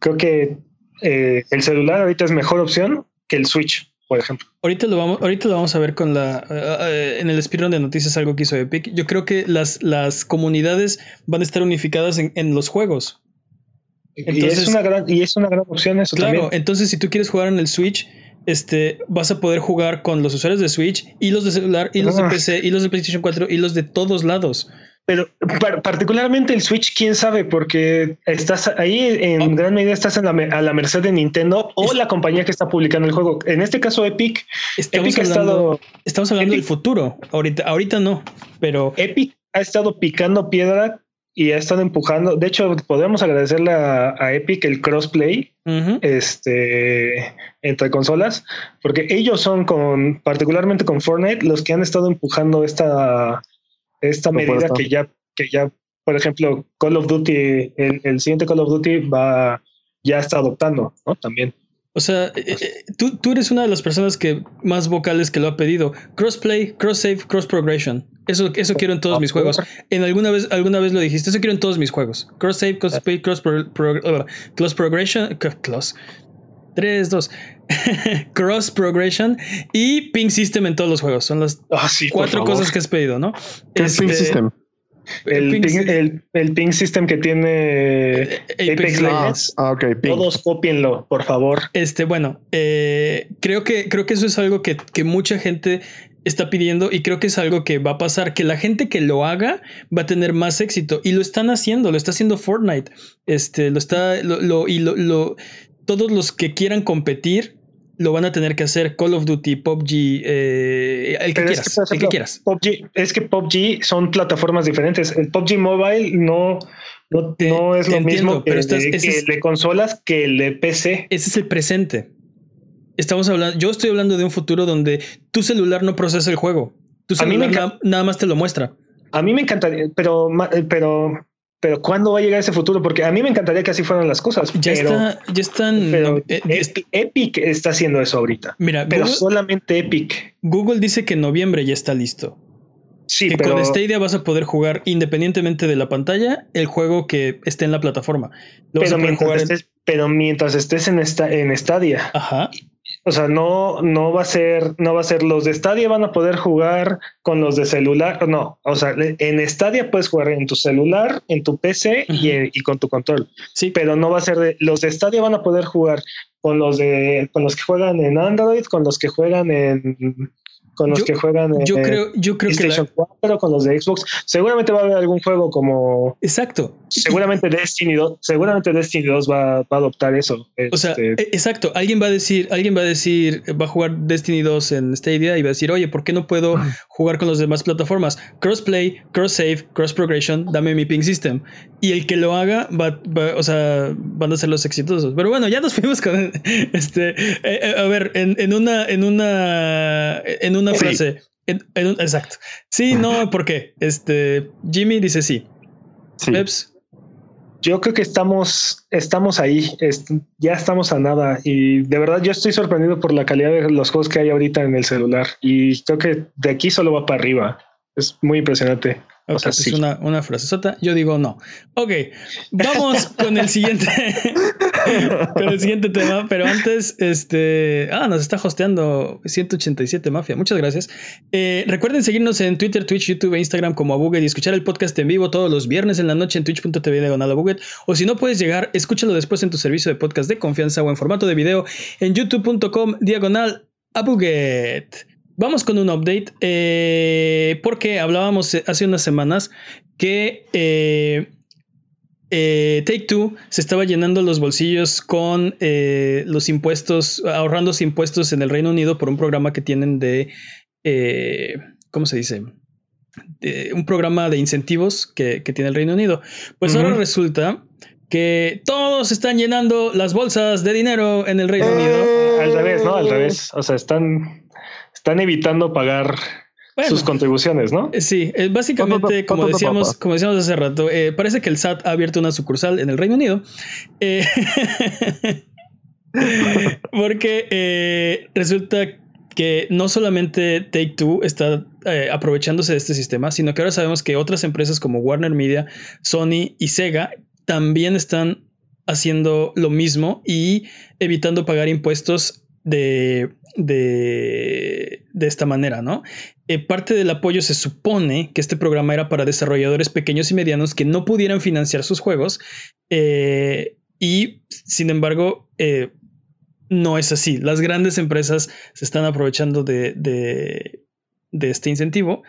creo que eh, el celular ahorita es mejor opción que el Switch, por ejemplo. Ahorita lo vamos, ahorita lo vamos a ver con la eh, eh, en el speedrun de noticias algo que hizo Epic. Yo creo que las, las comunidades van a estar unificadas en, los juegos. y es una gran, y es una gran opción eso claro, entonces si tú quieres jugar en el Switch, este, vas a poder jugar con los usuarios de Switch y los de celular y los de ah. PC y los de PlayStation 4 y los de todos lados. Pero particularmente el Switch, quién sabe, porque estás ahí en oh. gran medida estás a la merced de Nintendo o la compañía que está publicando el juego. En este caso, Epic. Estamos Epic hablando, ha estado. Estamos hablando del futuro. Ahorita, ahorita no, pero. Epic ha estado picando piedra y ha estado empujando. De hecho, podemos agradecerle a, Epic el crossplay este, entre consolas, porque ellos son con, particularmente con Fortnite, los que han estado empujando esta esta medida que ya, que ya, por ejemplo, Call of Duty, el, siguiente Call of Duty va, ya está adoptando, ¿no? También. O sea, eh, eh, tú, tú, eres una de las personas que más vocales que lo ha pedido. Crossplay, cross save, cross progression. Eso, eso quiero en todos mis juegos. En alguna vez, alguna vez lo dijiste. Eso quiero en todos mis juegos. Cross save, cross play, cross, cross progression, cross. 3, 2. Cross Progression y Ping System en todos los juegos. Son las ah, cuatro cosas que has pedido, ¿no? ¿Qué es Ping este, System? El ping, system que tiene Apex, Legends. Ah, okay, Todos copienlo, por favor. Este, bueno, eh, creo que creo que eso es algo que, mucha gente está pidiendo y creo que es algo que va a pasar, que la gente que lo haga va a tener más éxito y lo están haciendo, lo está haciendo Fortnite, este, lo está, lo, y lo, todos los que quieran competir lo van a tener que hacer Call of Duty, PUBG, eh, el, que quieras, es que, el que quieras. es que PUBG son plataformas diferentes. El PUBG Mobile no, no, es lo mismo pero que, el de consolas que el de PC. Ese es el presente. Estamos hablando, yo estoy hablando de un futuro donde tu celular no procesa el juego. Tu celular nada más te lo muestra. A mí me encantaría, pero, pero pero ¿cuándo va a llegar ese futuro? Porque a mí me encantaría que así fueran las cosas. Ya está, ya están. Pero eh, Epic está haciendo eso ahorita. Mira, pero solamente Epic. Google dice que en noviembre ya está listo. Sí, que pero, con Stadia vas a poder jugar independientemente de la pantalla el juego que esté en la plataforma. Lo pero, mientras jugar en- estés, pero mientras estés en esta en Stadia, Ajá. O sea, no no va a ser no va a ser los de Stadia van a poder jugar con los de celular, no, o sea, en Stadia puedes jugar en tu celular, en tu PC y, y con tu control. Sí, pero no va a ser de los de Stadia van a poder jugar con los de con los que juegan en Android, con los que juegan en con los Yo- que juegan en yo creo, yo creo que la- PlayStation 4, con los de Xbox. Seguramente va a haber algún juego como Exacto. seguramente Destiny 2, seguramente Destiny 2 va, va a adoptar eso. O sea, Este, e- exacto. Alguien va a decir, alguien va a decir, va a jugar Destiny 2 en Stadia y va a decir, oye, ¿por qué no puedo jugar con las demás plataformas? Crossplay, cross save, cross progression, dame mi ping system. Y el que lo haga va, va- o sea, van a ser los exitosos. Pero bueno, ya nos fuimos con este. eh, eh, a ver, en, en una, en una, en una Sí. frase. En- en un- exacto. Sí, no, ¿por qué? Este, Jimmy dice sí. Sí. Peps, yo creo que estamos, estamos ahí, est- ya estamos a nada. Y de verdad yo estoy sorprendido por la calidad de los juegos que hay ahorita en el celular. Y creo que de aquí solo va para arriba. Es muy impresionante. O Ok, sea, es sí. una, una frase sota. Yo digo no. Ok, vamos con el siguiente. con el siguiente tema. Pero antes, este. Ah, nos está hosteando 187 Mafia. Muchas gracias. Eh, recuerden seguirnos en Twitter, Twitch, YouTube e Instagram como Abuget y escuchar el podcast en vivo todos los viernes en la noche en twitch.tv diagonal Abuget. O si no puedes llegar, escúchalo después en tu servicio de podcast de confianza o en formato de video en youtube.com diagonal Abuget. Vamos con un update eh, porque hablábamos hace unas semanas que eh, eh, Take Two se estaba llenando los bolsillos con eh, los impuestos, ahorrándose impuestos en el Reino Unido por un programa que tienen de, eh, ¿cómo se dice? De un programa de incentivos que, que tiene el Reino Unido. Pues ahora resulta que todos están llenando las bolsas de dinero en el Reino Unido. Al revés, ¿no? Al revés. O sea, están, están evitando pagar Bueno. sus contribuciones, ¿no? Eh, Sí, eh, básicamente, como decíamos, como decíamos hace rato, eh, parece que el SAT ha abierto una sucursal en el Reino Unido. Eh, porque eh, resulta que no solamente Take Two está eh, aprovechándose de este sistema, sino que ahora sabemos que otras empresas como Warner Media, Sony y Sega también están haciendo lo mismo y evitando pagar impuestos de, de, esta manera, ¿no? Eh, parte del apoyo se supone que este programa era para desarrolladores pequeños y medianos que no pudieran financiar sus juegos eh, y sin embargo eh, no es así. Las grandes empresas se están aprovechando de, de, de este incentivo.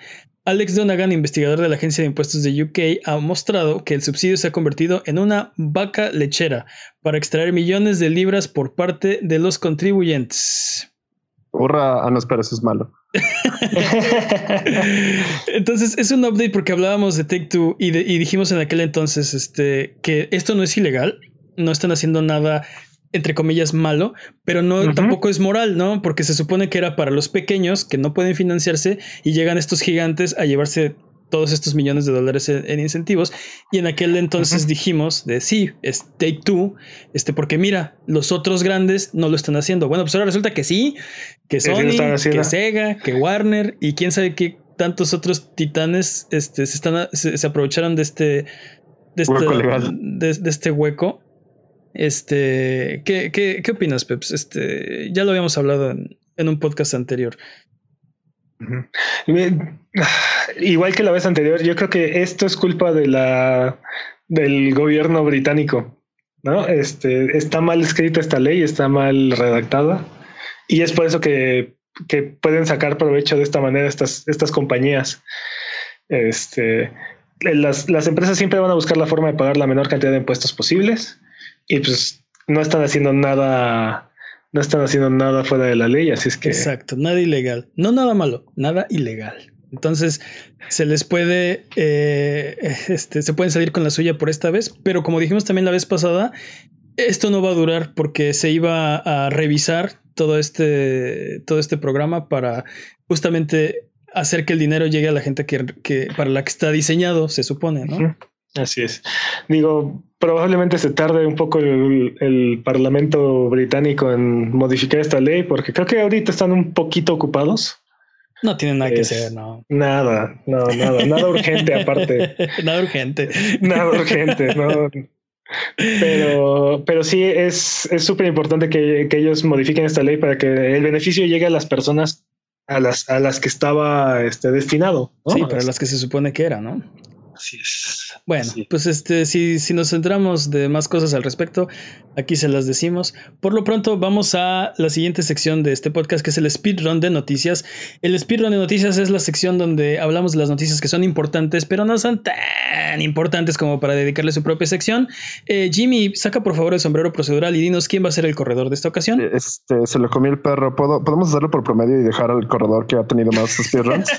Alex Donagan, investigador de la Agencia de Impuestos de UK, ha mostrado que el subsidio se ha convertido en una vaca lechera para extraer millones de libras por parte de los contribuyentes. Hurra, ah, no, espera, eso es malo. Entonces es un update porque hablábamos de Take Two y, de- y dijimos en aquel entonces este, que esto no es ilegal, no están haciendo nada entre comillas malo, pero no tampoco es moral, ¿no? Porque se supone que era para los pequeños que no pueden financiarse y llegan estos gigantes a llevarse todos estos millones de dólares en, en incentivos y en aquel entonces dijimos de sí, es Take Two, este porque mira, los otros grandes no lo están haciendo. Bueno, pues ahora resulta que sí, que Sí, sí lo Sony, que Sega, que Warner y quién sabe qué tantos otros titanes este, se, están, se, se aprovecharon de este, de, Hueco esta- legal. de, de este hueco. Este, ¿qué, qué, qué opinas, Peps? Este, ya lo habíamos hablado en, en un podcast anterior. Igual que la vez anterior, yo creo que esto es culpa de la del gobierno británico. ¿no? Este está mal escrita esta ley, está mal redactada, y es por eso que, que pueden sacar provecho de esta manera estas, estas compañías. Este las, las empresas siempre van a buscar la forma de pagar la menor cantidad de impuestos posibles, y pues no están haciendo nada no están haciendo nada fuera de la ley, así es que Exacto, nada ilegal. No nada malo, nada ilegal. Entonces, se les puede, eh, este, se pueden salir con la suya por esta vez, pero como dijimos también la vez pasada, esto no va a durar porque se iba a revisar todo este, todo este programa para justamente hacer que el dinero llegue a la gente que, que para la que está diseñado, se supone, ¿no? Así es. Digo, probablemente se tarde un poco el, el Parlamento británico en modificar esta ley, porque creo que ahorita están un poquito ocupados. No tiene nada que Es- hacer, no. Nada, no, nada, nada urgente aparte. nada urgente. Nada urgente, no. Pero, pero sí es es súper importante que, que ellos modifiquen esta ley para que el beneficio llegue a las personas a las, a las que estaba este, destinado. ¿no? Sí, para las que se supone que era, ¿no? Así es. Bueno, pues este, si, si nos centramos de más cosas al respecto, aquí se las decimos. Por lo pronto, vamos a la siguiente sección de este podcast, que es el speedrun de noticias. El speedrun de noticias es la sección donde hablamos de las noticias que son importantes, pero no son tan importantes como para dedicarle su propia sección. Eh, Jimmy, saca por favor el sombrero procedural y dinos quién va a ser el corredor de esta ocasión. Este, se lo comió el perro. ¿Puedo, ¿Podemos hacerlo por promedio y dejar al corredor que ha tenido más speedruns?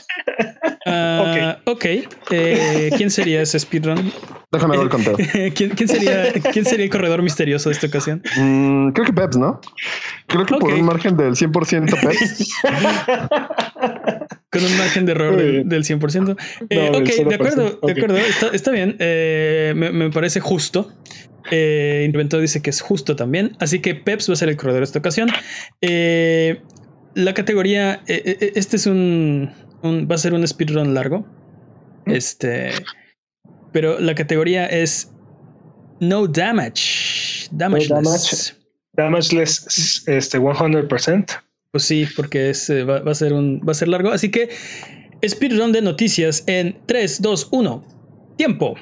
Ah, ok. Eh, ¿Quién sería ese speedrun? Déjame ver el conteo. ¿Quién, quién sería, ¿Quién sería el corredor misterioso de esta ocasión? Mm, creo que Peps, ¿no? Creo que por un margen del 100% Peps. Con un margen de error del, del 100%. Eh, No, ok, de acuerdo, 0%, ok. de acuerdo. Está, está bien. Eh, me, me parece justo. Eh, Inventor dice que es justo también. Así que Peps va a ser el corredor esta ocasión. Eh, la categoría. este es un, un- Va a ser un speedrun largo. Este. Pero la categoría es. No damage. Damageless. damage. Damageless este, 100%. Pues sí, porque es, eh, va, va a ser un, va a ser largo. Así que speedrun de noticias en 3, 2, 1. Tiempo.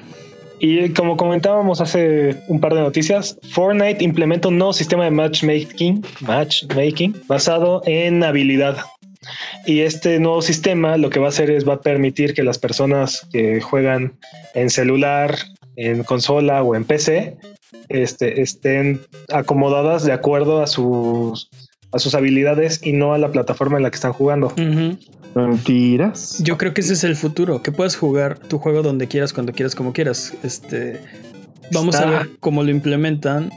Y como comentábamos hace un par de noticias, Fortnite implementa un nuevo sistema de matchmaking, matchmaking basado en habilidad. Y este nuevo sistema lo que va a hacer es va a permitir que las personas que juegan en celular, en consola o en PC este, estén acomodadas de acuerdo a sus, a sus habilidades y no a la plataforma en la que están jugando. Ujú. Mentiras. Yo creo que ese es el futuro, que puedas jugar tu juego donde quieras, cuando quieras, como quieras. Este, vamos a ver cómo lo implementan.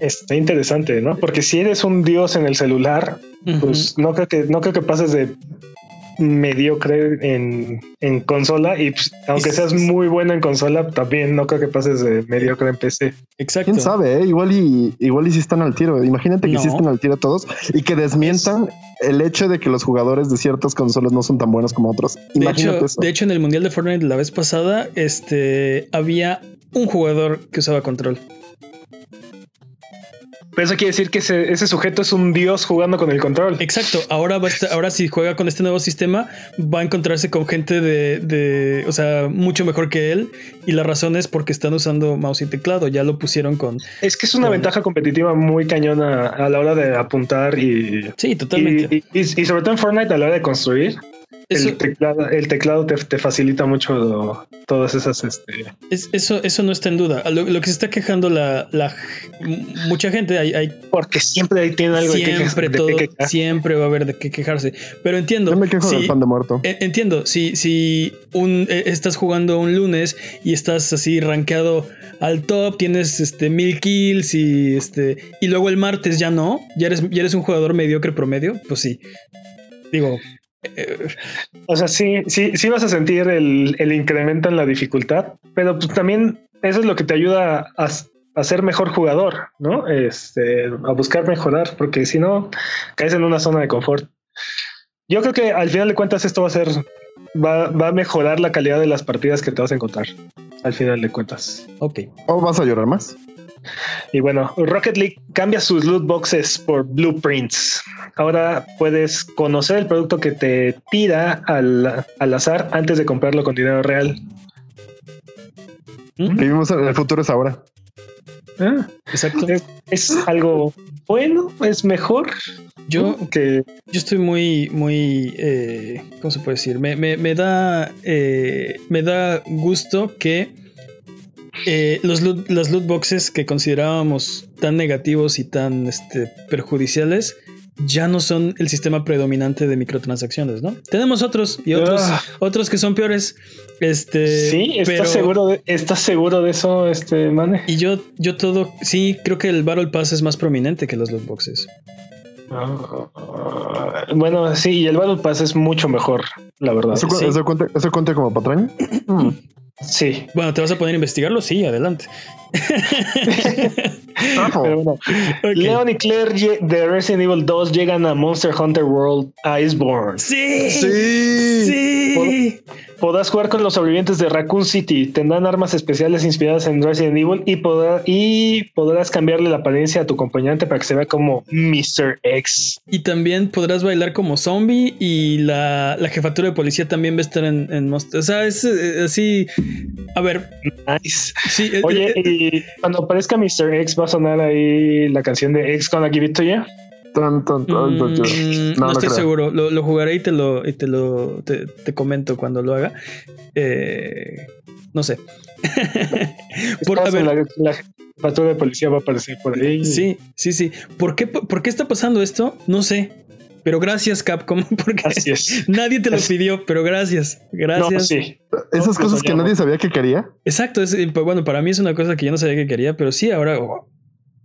Está interesante, ¿no? Porque si eres un dios en el celular, pues no creo que no creo que pases de mediocre en, en consola y pues, aunque seas muy bueno en consola también no creo que pases de mediocre en PC Exacto. ¿Quién sabe? eh? Igual y igual y si están al tiro. Imagínate que No. sí están al tiro todos y que desmientan el hecho de que los jugadores de ciertas consolas no son tan buenos como otros. De Imagínate hecho, eso. de hecho, en el Mundial de Fortnite la vez pasada, este, había un jugador que usaba control. Pero eso quiere decir que ese, ese sujeto es un dios jugando con el control Exacto. Ahora va a estar- ahora si juega con este nuevo sistema, va a encontrarse con gente de, de, o sea, mucho mejor que él. Y la razón es porque están usando mouse y teclado. Ya lo pusieron con. es que es una ventaja competitiva muy cañona a la hora de apuntar y Sí, totalmente. y, y- y sobre todo en Fortnite a la hora de construir Eso, el teclado, el teclado te, te facilita mucho todas esas este, es- eso, eso no está en duda. Lo, lo que se está quejando la, la mucha gente, hay, hay porque siempre ahí tiene algo de siempre de qué todo, quejar. siempre va a haber de qué quejarse. Pero entiendo. Yo me quejo si- del pan de muerto. Eh, Entiendo, si, si un, eh, estás jugando un lunes y estás así rankeado al top, tienes este mil kills y este y luego el martes ya no, ya eres, ya eres un jugador mediocre promedio, pues sí. Digo, eh, O sea, sí, sí, sí vas a sentir el, el incremento en la dificultad, pero pues también eso es lo que te ayuda a, a ser mejor jugador, ¿no? Este, a buscar mejorar, porque si no, caes en una zona de confort. Yo creo que al final de cuentas esto va a ser, va, va a mejorar la calidad de las partidas que te vas a encontrar. Al final de cuentas. ok. ¿O vas a llorar más? Y bueno, Rocket League cambia sus loot boxes por blueprints. Ahora puedes conocer el producto que te tira al, al azar antes de comprarlo con dinero real. ¿Mm? Vivimos en el futuro es ahora. Ah, Exacto. es, es algo bueno, es mejor Yo, que yo estoy muy, muy, eh, ¿cómo se puede decir? Me, me- me da, eh, me da gusto que eh, los loot, las loot boxes que considerábamos tan negativos y tan este, perjudiciales ya no son el sistema predominante de microtransacciones, ¿no? Tenemos otros y otros, Ah. otros que son peores. Este, sí, ¿estás pero- seguro de, estás seguro de eso, este Mane? Y yo, yo todo, sí, creo que el Battle Pass es más prominente que los loot boxes. Ah, bueno, sí, y el Battle Pass es mucho mejor, la verdad. ¿Eso, cu- sí. eso cuenta, eso cuenta como patraña? Sí. Bueno, ¿te vas a poner a investigarlo? Sí, adelante. Pero bueno, Ok. Leon y Claire de Resident Evil 2 llegan a Monster Hunter World Iceborne. Sí. Sí. Sí. Podrás jugar con los sobrevivientes de Raccoon City. Tendrán armas especiales inspiradas en Resident Evil y, podrá- y podrás cambiarle la apariencia a tu acompañante para que se vea como Mr. X. Y también podrás bailar como zombie y la, la jefatura de policía también va a estar en, en Monster. O sea, es eh, así. A ver, Nice. sí. eh, Oye, eh, y cuando aparezca Mr. X va a sonar ahí la canción de X Gonna Give It To You. Tan, tan, tan, tan, tan. Mm, no, No, no estoy creo. seguro. Lo, lo jugaré y te lo, y te lo te, te comento cuando lo haga. Eh, no sé. Por- a ver, la, la jefatura de policía va a aparecer por ahí. sí, sí, sí. ¿Por qué, ¿Por qué está pasando esto? No sé. Pero gracias, Capcom, porque nadie te lo pidió, pero gracias. Gracias. No, sí. Esas cosas que soñamos. nadie sabía que quería. Exacto. Es, pues, bueno, para mí es una cosa que yo no sabía que quería, pero sí, ahora, oh,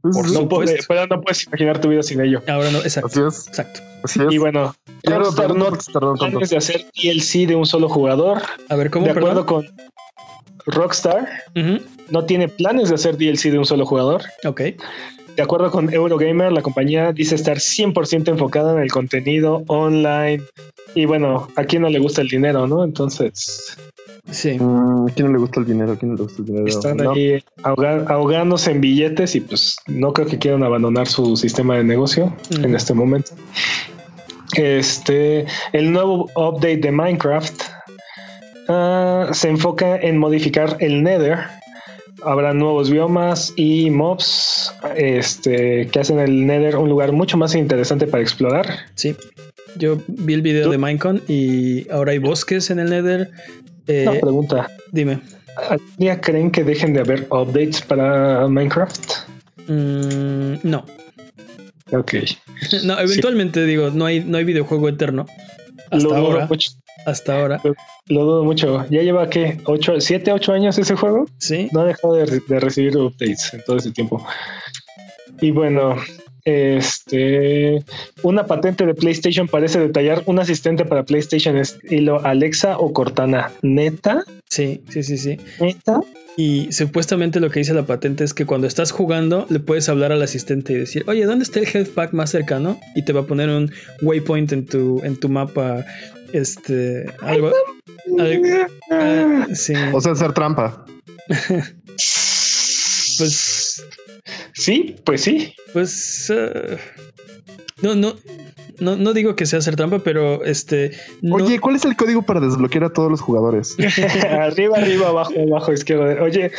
Por No, puede- supuesto. pero no puedes imaginar tu vida sin ello. ahora no. Exacto. Así es. Exacto. Así es. Y bueno, Rockstar no planes de hacer DLC de un solo jugador. A ver, ¿cómo? de acuerdo Perdón. con Rockstar, no tiene planes de hacer DLC de un solo jugador. Ok. De acuerdo con Eurogamer, la compañía dice estar 100% enfocada en el contenido online. Y bueno, a quién no le gusta el dinero, ¿no? Entonces, Sí. Mm, ¿a ¿Quién no le gusta el dinero? ¿A ¿Quién no le gusta el dinero? están No. ahí ahogándose en billetes y pues no creo que quieran abandonar su sistema de negocio en este momento. Este, el nuevo update de Minecraft ah, se enfoca en modificar el Nether. Habrá nuevos biomas y mobs este, que hacen el Nether un lugar mucho más interesante para explorar. Sí. Yo vi el video ¿Tú? de Minecon y ahora hay bosques en el Nether. Eh, Una pregunta. dime. ¿Algún día creen que dejen de haber updates para Minecraft? Mm, no. Ok. no, eventualmente digo, no hay, no hay videojuego eterno. Hasta Lo ahora. mucho. Hasta ahora. Lo dudo mucho. ¿Ya lleva qué? ¿Ocho, siete, ocho años ese juego? Sí. No ha dejado de, de recibir updates en todo ese tiempo. Y bueno, este una patente de PlayStation parece detallar un asistente para PlayStation estilo Alexa o Cortana. ¿Neta? Sí, sí, sí, sí. ¿Neta? Y supuestamente lo que dice la patente es que cuando estás jugando le puedes hablar al asistente y decir, oye, ¿dónde está el health pack más cercano? Y te va a poner un waypoint en tu, en tu mapa. Este, algo. algo- ah, sí. O sea, hacer trampa. Pues, Sí, pues sí. pues, ah, no, no, no, no digo que sea hacer trampa, pero este, no, Oye, ¿cuál es el código para desbloquear a todos los jugadores? arriba, arriba, abajo, abajo, izquierda. Oye,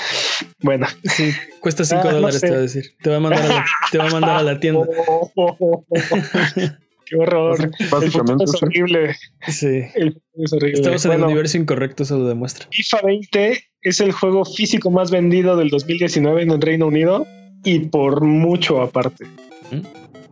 bueno. sí, cuesta 5 Ah, no dólares, sé. te va a decir. Te va a mandar a la, te va a, mandar a la tienda. Qué horror. El Básicamente, es sí. horrible. Sí. El es horrible. Estamos en el Bueno, universo incorrecto, eso lo demuestra. FIFA 20 es el juego físico más vendido del 2019 en el Reino Unido y por mucho aparte. ¿Mm?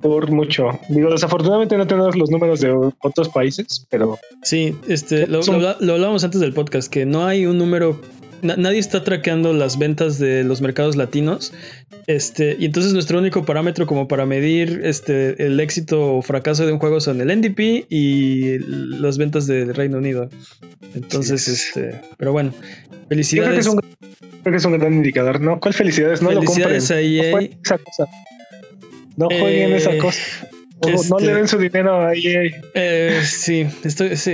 Por mucho. Digo, desafortunadamente no tenemos los números de otros países, pero Sí, este, lo, lo lo hablábamos antes del podcast, que no hay un número, na- nadie está traqueando las ventas de los mercados latinos, este, y entonces nuestro único parámetro como para medir este, el éxito o fracaso de un juego son el NDP y las ventas del Reino Unido. Entonces, Sí. este, pero bueno, yo creo que felicidades. es un, creo que es un gran indicador, ¿no? ¿Cuál felicidades? No Felicidades lo compren. No jueguen esa cosa. No jueguen Eh, esa cosa. No, no este- le den su dinero a EA. Eh, sí, estoy, sí,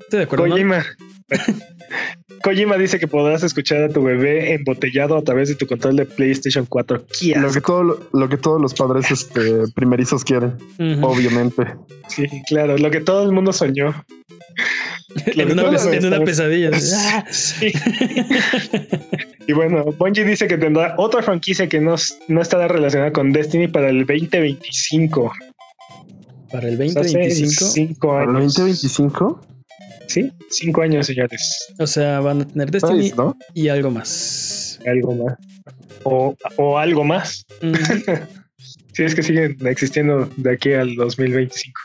estoy de acuerdo. ¿no? Kojima. Dice que podrás escuchar a tu bebé embotellado a través de tu control de PlayStation 4. ¡Qué Lo que, todo, lo que todos los padres este, primerizos quieren, obviamente. Sí, claro, lo que todo el mundo soñó. en, una, en pesadilla. Ah. Sí. y bueno, Bungie dice que tendrá otra franquicia que no, no estará relacionada con Destiny para el 2025. Para el O sea, hace 2025. Cinco ¿Para el años. 2025? Sí, cinco años, señores. O sea, van a tener Destiny Nice, ¿no? y algo más. Algo más. O, o algo más. Si es que siguen existiendo de aquí al 2025.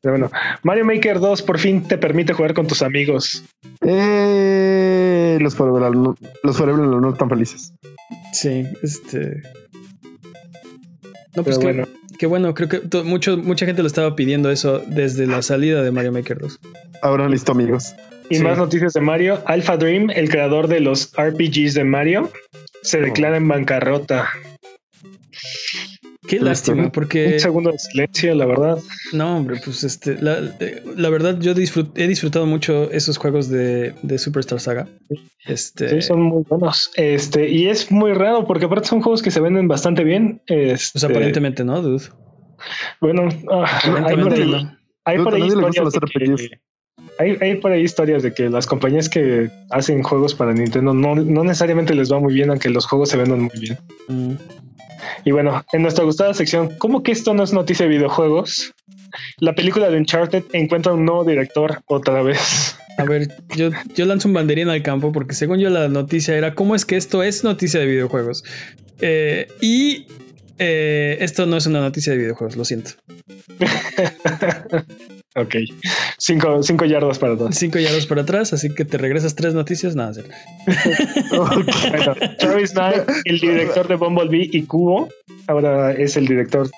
Pero bueno, Mario Maker 2 por fin te permite jugar con tus amigos. Eh, los Forever Alone- los Forever Alone no están felices. Sí, este. No, pues Pero qué bueno, qué bueno, creo que to- mucho, mucha gente lo estaba pidiendo eso desde la salida de Mario Maker 2. Ahora listo, amigos. Y Sí. más noticias de Mario. Alpha Dream, el creador de los RPGs de Mario, se declara en bancarrota. Qué lástima, Un porque segundo de silencio, la verdad. no, hombre, pues este, la, eh, la verdad yo disfrut- he disfrutado mucho esos juegos de, de Superstar Saga. Este, Sí, son muy buenos. Este, y es muy raro porque aparte son juegos que se venden bastante bien. Este, pues aparentemente no, dude. Bueno, ah, hay por Aparentemente ahí, no. hay por a ahí nadie le gustan historias hay, hay por ahí historias de que las compañías que hacen juegos para Nintendo no, no necesariamente les va muy bien, aunque los juegos se vendan muy bien. Mm. Y bueno, en nuestra gustada sección, ¿cómo que esto no es noticia de videojuegos? La película de Uncharted encuentra un nuevo director otra vez. A ver, yo, yo lanzo un banderín al campo porque según yo la noticia era cómo es que esto es noticia de videojuegos. Eh, y eh, esto no es una noticia de videojuegos, lo siento. Ok, cinco, cinco yardas para atrás. Cinco yardas para atrás, así que te regresas tres noticias, nada. cierto. Bueno, Travis Knight, el director de Bumblebee y Cubo, ahora es el director,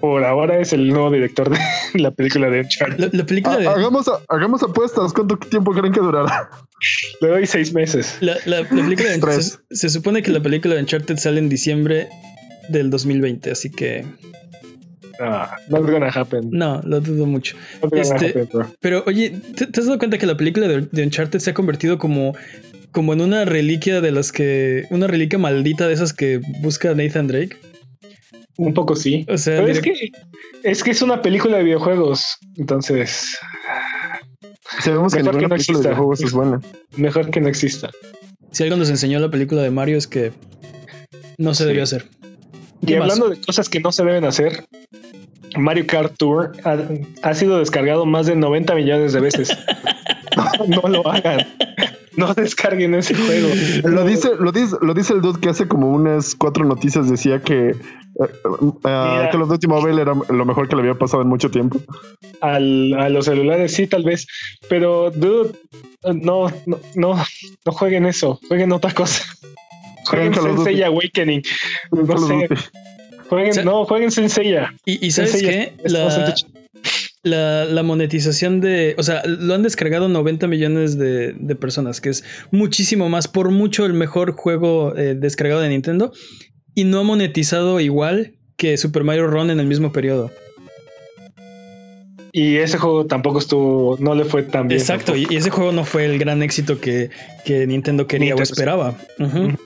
por ahora es el nuevo director de la película de Uncharted. La, la película de... Ha- hagamos, hagamos apuestas. ¿Cuánto tiempo creen que durará? Le doy seis meses. La, la- la película de Tres. se, se supone que la película de Uncharted sale en diciembre del 2020, así que Ah, not gonna happen. no, lo dudo mucho. Not gonna Este- happen, bro. Pero oye, ¿te, te has dado cuenta que la película de, de Uncharted se ha convertido como, como en una reliquia de las que. Una reliquia maldita de esas que busca Nathan Drake? Un poco sí. O sea, Pero es que, es que es una película de videojuegos. Entonces, Sabemos que Mejor que no película de exista. videojuegos es buena. mejor que no exista. si algo nos enseñó la película de Mario es que no se Sí. debió hacer. Y hablando de cosas que no se deben hacer, Mario Kart Tour ha, ha sido descargado más de 90 millones de veces. no, no lo hagan. No descarguen ese juego. Lo dice, lo dice, lo dice el dude que hace como unas cuatro noticias decía que eh, eh, Call of Duty Mobile era lo mejor que le había pasado en mucho tiempo. Al, a los celulares, sí, tal vez. Pero, dude, no, no, no, no jueguen eso. Jueguen otra cosa. Jueguen. Sensei Awakening. No sé. Duty. Jueguen, O sea- no, jueguen Senseiya. Y, y sabes qué? La, la, la monetización de. O sea, lo han descargado 90 millones de, de personas, que es muchísimo más, por mucho el mejor juego eh, descargado de Nintendo. Y no ha monetizado igual que Super Mario Run en el mismo periodo. Y ese juego tampoco estuvo, no le fue tan bien. Exacto, y, ese juego no fue el gran éxito que, que Nintendo quería o esperaba. Ujú.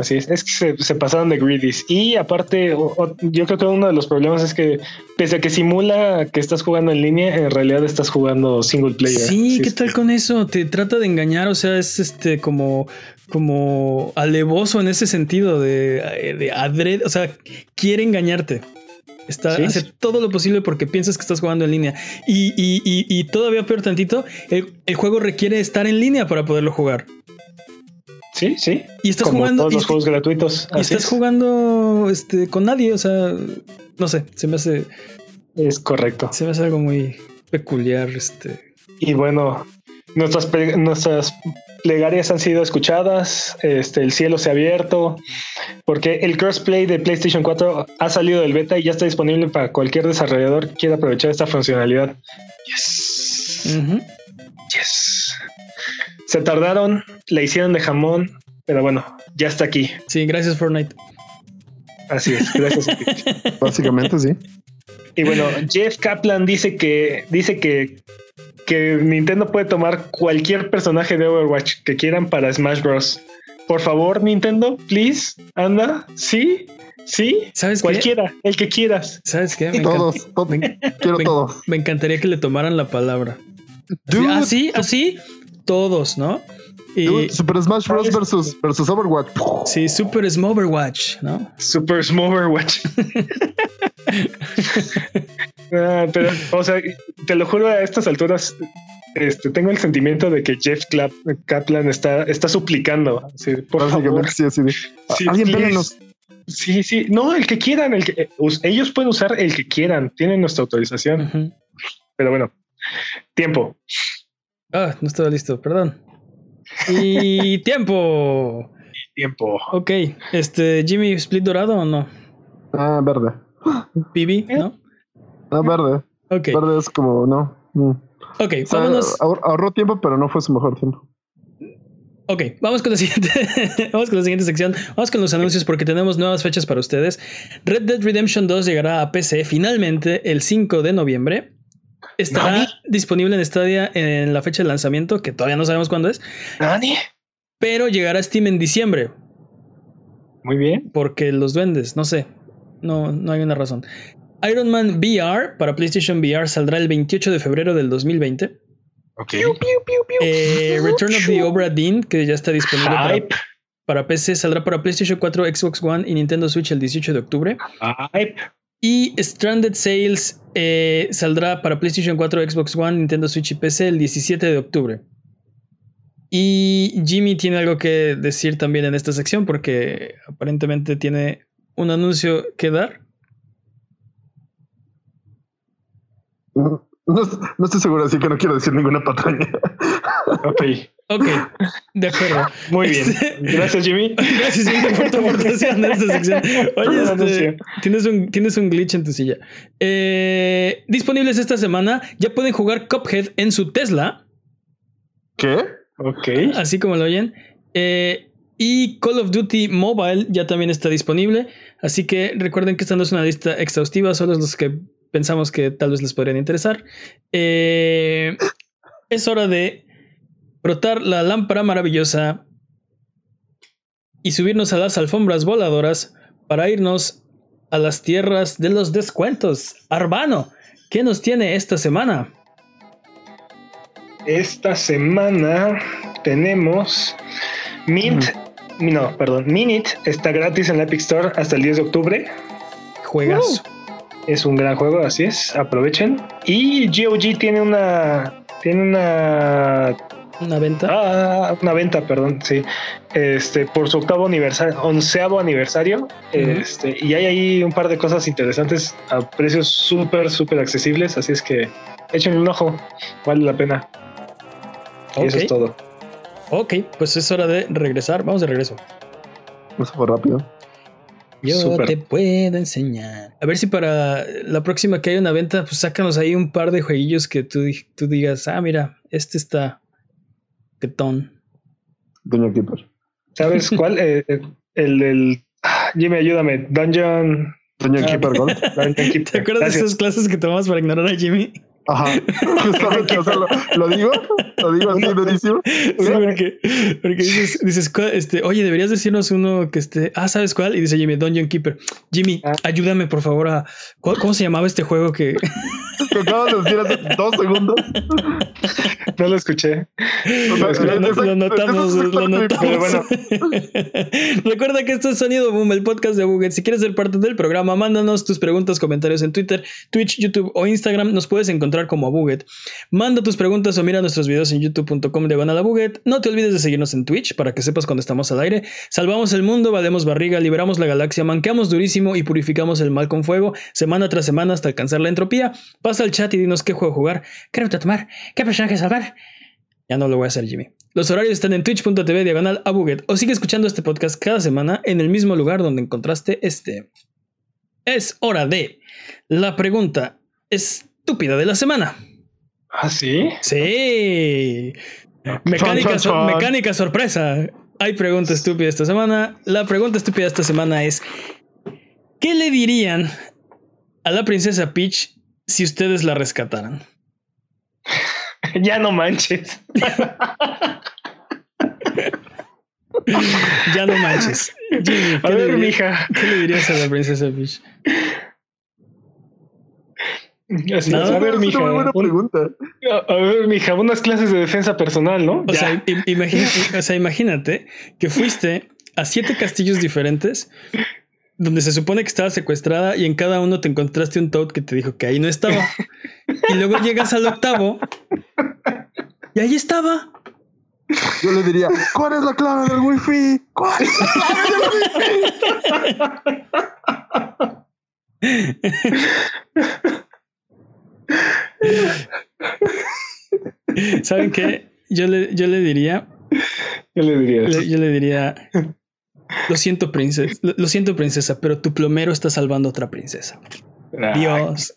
Así es, es que se, se pasaron de greedies. Y aparte, o- o- yo creo que uno de los problemas es que, pese a que simula que estás jugando en línea, en realidad estás jugando single player. Sí, Así ¿qué es tal con eso? Te trata de engañar, o sea, es este como, como alevoso en ese sentido de, de adrede, o sea, quiere engañarte. Está, Sí. hace todo lo posible porque piensas que estás jugando en línea. Y, y- y- y todavía peor tantito, el, el juego requiere estar en línea para poderlo jugar. Sí, sí. Y estás Como jugando. todos y, los juegos gratuitos. y estás es. jugando este, con nadie. O sea, no sé, se me hace, Es correcto. se me hace algo muy peculiar. Este. Y bueno, nuestras, nuestras plegarias han sido escuchadas, este, el cielo se ha abierto, porque el crossplay de PlayStation 4 ha salido del beta y ya está disponible para cualquier desarrollador que quiera aprovechar esta funcionalidad. Yes. Yes. Se tardaron, la hicieron de jamón, pero bueno, ya está aquí. Sí, gracias Fortnite. Así es, gracias. a ti. Básicamente, sí. Y bueno, Jeff Kaplan dice que dice que que Nintendo puede tomar cualquier personaje de Overwatch que quieran para Smash Bros. Por favor, Nintendo, please, anda, sí, sí, ¿Sabes qué? cualquiera, el que quieras. ¿Sabes qué? Me, encanta- Todos, todos. me- Quiero me- todos. me encantaría que le tomaran la palabra. Dude, así, así, todos, ¿no? Y dude, Super Smash Bros. Versus, versus Overwatch. sí, Super Smoverwatch, ¿no? Super Smash Overwatch. Ah, pero, o sea, te lo juro a estas alturas. Este, tengo el sentimiento de que Jeff Clap- Kaplan está, está suplicando. así, por favor, sí, así de. Sí, Alguien. Sí, sí. No, el que quieran, el que eh, ellos pueden usar el que quieran, tienen nuestra autorización. Pero bueno, tiempo. Ah, no estaba listo, perdón. Y tiempo. Tiempo. Ok, este, Jimmy, ¿split dorado o no? Ah, verde. PB, ¿no? Ah, verde. Ok. Verde es como, no. Mm. Ok, O sea, vámonos. ahor- ahorró tiempo, pero no fue su mejor tiempo. Ok, vamos con la siguiente. vamos con la siguiente sección. Vamos con los anuncios porque tenemos nuevas fechas para ustedes. Red Dead Redemption 2 llegará a PC finalmente el 5 de noviembre. Estará ¿Nani? disponible en Stadia en la fecha de lanzamiento, que todavía no sabemos cuándo es, ¿Nani? pero llegará a Steam en diciembre, Muy bien. porque los duendes, no sé, no, no hay una razón. Iron Man VR para PlayStation VR saldrá el 28 de febrero del 2020. Ok. Eh, Return of the Obra Dinn, que ya está disponible para, Hype. para PC, saldrá para PlayStation 4, Xbox One y Nintendo Switch el 18 de octubre. Hype. Y Stranded Sales eh, saldrá para PlayStation 4, Xbox One, Nintendo Switch y PC el 17 de octubre. Y Jimmy tiene algo que decir también en esta sección porque aparentemente tiene un anuncio que dar. No, no estoy seguro, así que no quiero decir ninguna patraña. Ok. Ok, de acuerdo. Muy bien. Este- Gracias, Jimmy. Gracias Jimmy, por tu aportación en esta sección. Oye, este, tienes, un, tienes un glitch en tu silla. Eh, disponibles esta semana, ya pueden jugar Cuphead en su Tesla. ¿Qué? Ok. así como lo oyen. Eh, y Call of Duty Mobile ya también está disponible. Así que recuerden que esta no es una lista exhaustiva, solo es los que pensamos que tal vez les podrían interesar. Eh, es hora de frotar la lámpara maravillosa y subirnos a las alfombras voladoras para irnos a las tierras de los descuentos. Arbano, ¿qué nos tiene esta semana? Esta semana tenemos Mint. No, perdón. Minute está gratis en la Epic Store hasta el 10 de octubre. Juegas. Es un gran juego, así es. Aprovechen. Y GOG tiene una. Tiene una. Una venta. Ah, una venta, perdón, sí. Este, por su octavo aniversario, onceavo aniversario. Este, y hay ahí un par de cosas interesantes a precios súper, súper accesibles. Así es que échenle un ojo. Vale la pena. Y eso es todo. Ok, pues es hora de regresar. Vamos de regreso. Eso fue rápido. Yo te puedo enseñar. A ver si para la próxima que haya una venta, pues sácanos ahí un par de jueguillos que tú, tú digas, ah, mira, este está tetón. Doña Keeper. ¿Sabes cuál? Eh, eh, el del. ah, Jimmy, ayúdame. Dungeon. Doña Ah. Keeper Gold. Dungeon Keeper. ¿Te acuerdas de esas clases que tomamos para ignorar a Jimmy? Ajá. Justamente, o sea, lo, lo digo, lo digo así durísimo. Sí, porque, porque dices, dices, este, oye, deberías decirnos uno que esté. Ah, ¿sabes cuál? Y dice Jimmy, Dungeon Keeper. Jimmy, Ah. ayúdame por favor a. ¿cu- ¿Cómo se llamaba este juego que.? Que acabas de decir hace dos segundos. No lo escuché. O sea, Lo- Lo, exacto, lo notamos, es lo notamos. Pero bueno. Recuerda que esto es Sonido Boom, el podcast de Buget. Si quieres ser parte del programa, mándanos tus preguntas, comentarios en Twitter, Twitch, YouTube o Instagram. Nos puedes encontrar como Buget. Manda tus preguntas o mira nuestros videos en youtube.com a Buget. No te olvides de seguirnos en Twitch para que sepas cuando estamos al aire. Salvamos el mundo, valemos barriga, liberamos la galaxia, manqueamos durísimo y purificamos el mal con fuego, semana tras semana hasta alcanzar la entropía. Pasa al chat y dinos qué juego jugar, qué ruta tomar, qué personaje salvar. Ya no lo voy a hacer, Jimmy. Los horarios están en twitch.tv diagonal a Buget o sigue escuchando este podcast cada semana en el mismo lugar donde encontraste este. Es hora de la pregunta estúpida de la semana. ¿Ah, sí? Sí. Mecánica, mecánica sorpresa. Hay pregunta estúpida esta semana. La pregunta estúpida esta semana es: ¿Qué le dirían a la princesa Peach si ustedes la rescataran? ya no manches. Ya no manches. Jimmy, A ¿qué, le ver, dirías, mija. ¿qué le dirías a la princesa Peach? Así No, es. A ver, Es una mija. muy buena un- pregunta. a, ver, mija, unas clases de defensa personal, ¿no? O sea, im- imagínate, o sea, imagínate que fuiste a siete castillos diferentes donde se supone que estaba secuestrada y en cada uno te encontraste un Toad que te dijo que ahí no estaba. Y luego llegas al octavo y ahí estaba. Yo le diría, ¿cuál es la clave del wifi? ¿Cuál es la clave del wifi? ¿Saben qué? Yo le, yo le diría, ¿Qué le dirías? le- yo le diría, lo siento princesa, lo, lo siento princesa, pero tu plomero está salvando a otra princesa. Ah, Dios.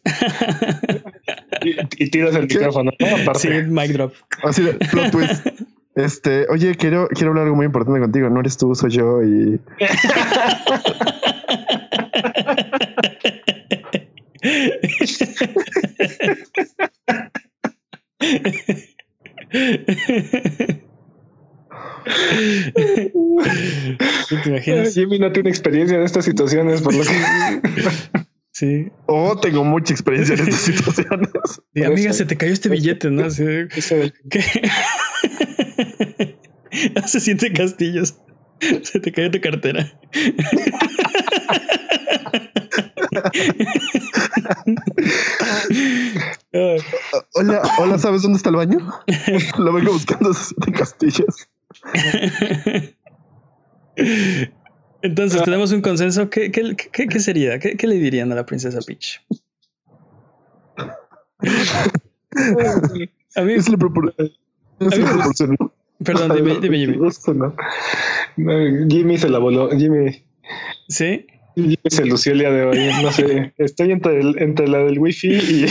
Y, y tiras el ¿Qué? micrófono, ¿no? Sí, mic drop. Así de plot twist. Este, oye, quiero, quiero hablar algo muy importante contigo. No eres tú, soy yo. Y ¿Te imaginas? Jimmy no tiene experiencia en estas situaciones, por lo que. Sí. oh, tengo mucha experiencia en estas situaciones. Y, amiga, eso. se te cayó este billete, ¿no? Ese- ¿Qué? Se siente castillos. Se te cayó tu cartera. Hola, hola, ¿sabes dónde está el baño? Lo vengo buscando desde siete castillas. Entonces, tenemos un consenso. ¿Qué, qué, qué- qué sería? ¿Qué, qué le dirían a la princesa Peach? A mí, Eso le proporcionó. perdón, dime, dime, Jimmy. No, Jimmy se la voló. Jimmy, ¿Sí? Jimmy se lució el día de hoy. No sé. Estoy entre, el- entre la del wifi y,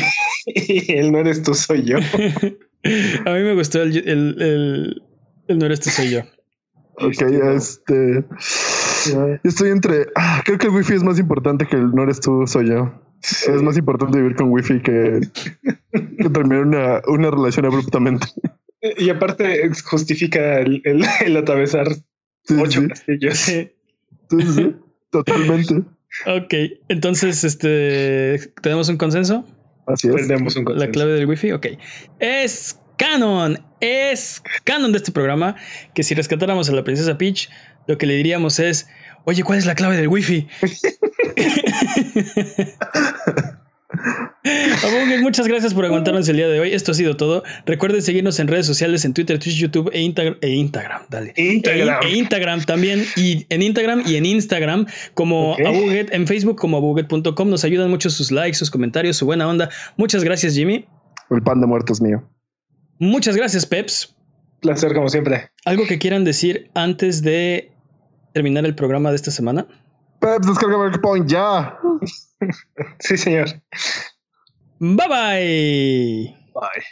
y el no eres tú, soy yo. A mí me gustó el, el, el, el no eres tú, soy yo. Ok, este. Estoy entre. ah, creo que el wifi es más importante que el no eres tú, soy yo. Es más importante vivir con wifi que, que terminar una, una relación abruptamente. Y aparte justifica el, el, el atravesar Sí, ocho sí, castillos. Sí. sí, totalmente. Ok, entonces, este, ¿tenemos un consenso? Así es. Tenemos un La clave del wifi, ok. Es canon, es canon de este programa que si rescatáramos a la princesa Peach, lo que le diríamos es, oye, ¿cuál es la clave del wifi? Muchas gracias por aguantarnos el día de hoy. Esto ha sido todo. Recuerden seguirnos en redes sociales, en Twitter, Twitch, YouTube e, Instagram. E Instagram, dale. Instagram. E, e Instagram también. Y en Instagram y en Instagram como Ok. Abuget, en Facebook como abuget.com. Nos ayudan mucho sus likes, sus comentarios, su buena onda. Muchas gracias, Jimmy. El pan de muertos mío. Muchas gracias, Peps. Placer como siempre. ¿Algo que quieran decir antes de terminar el programa de esta semana? Peps, descarga Breakpoint ya. Sí, señor. Bye bye. Bye.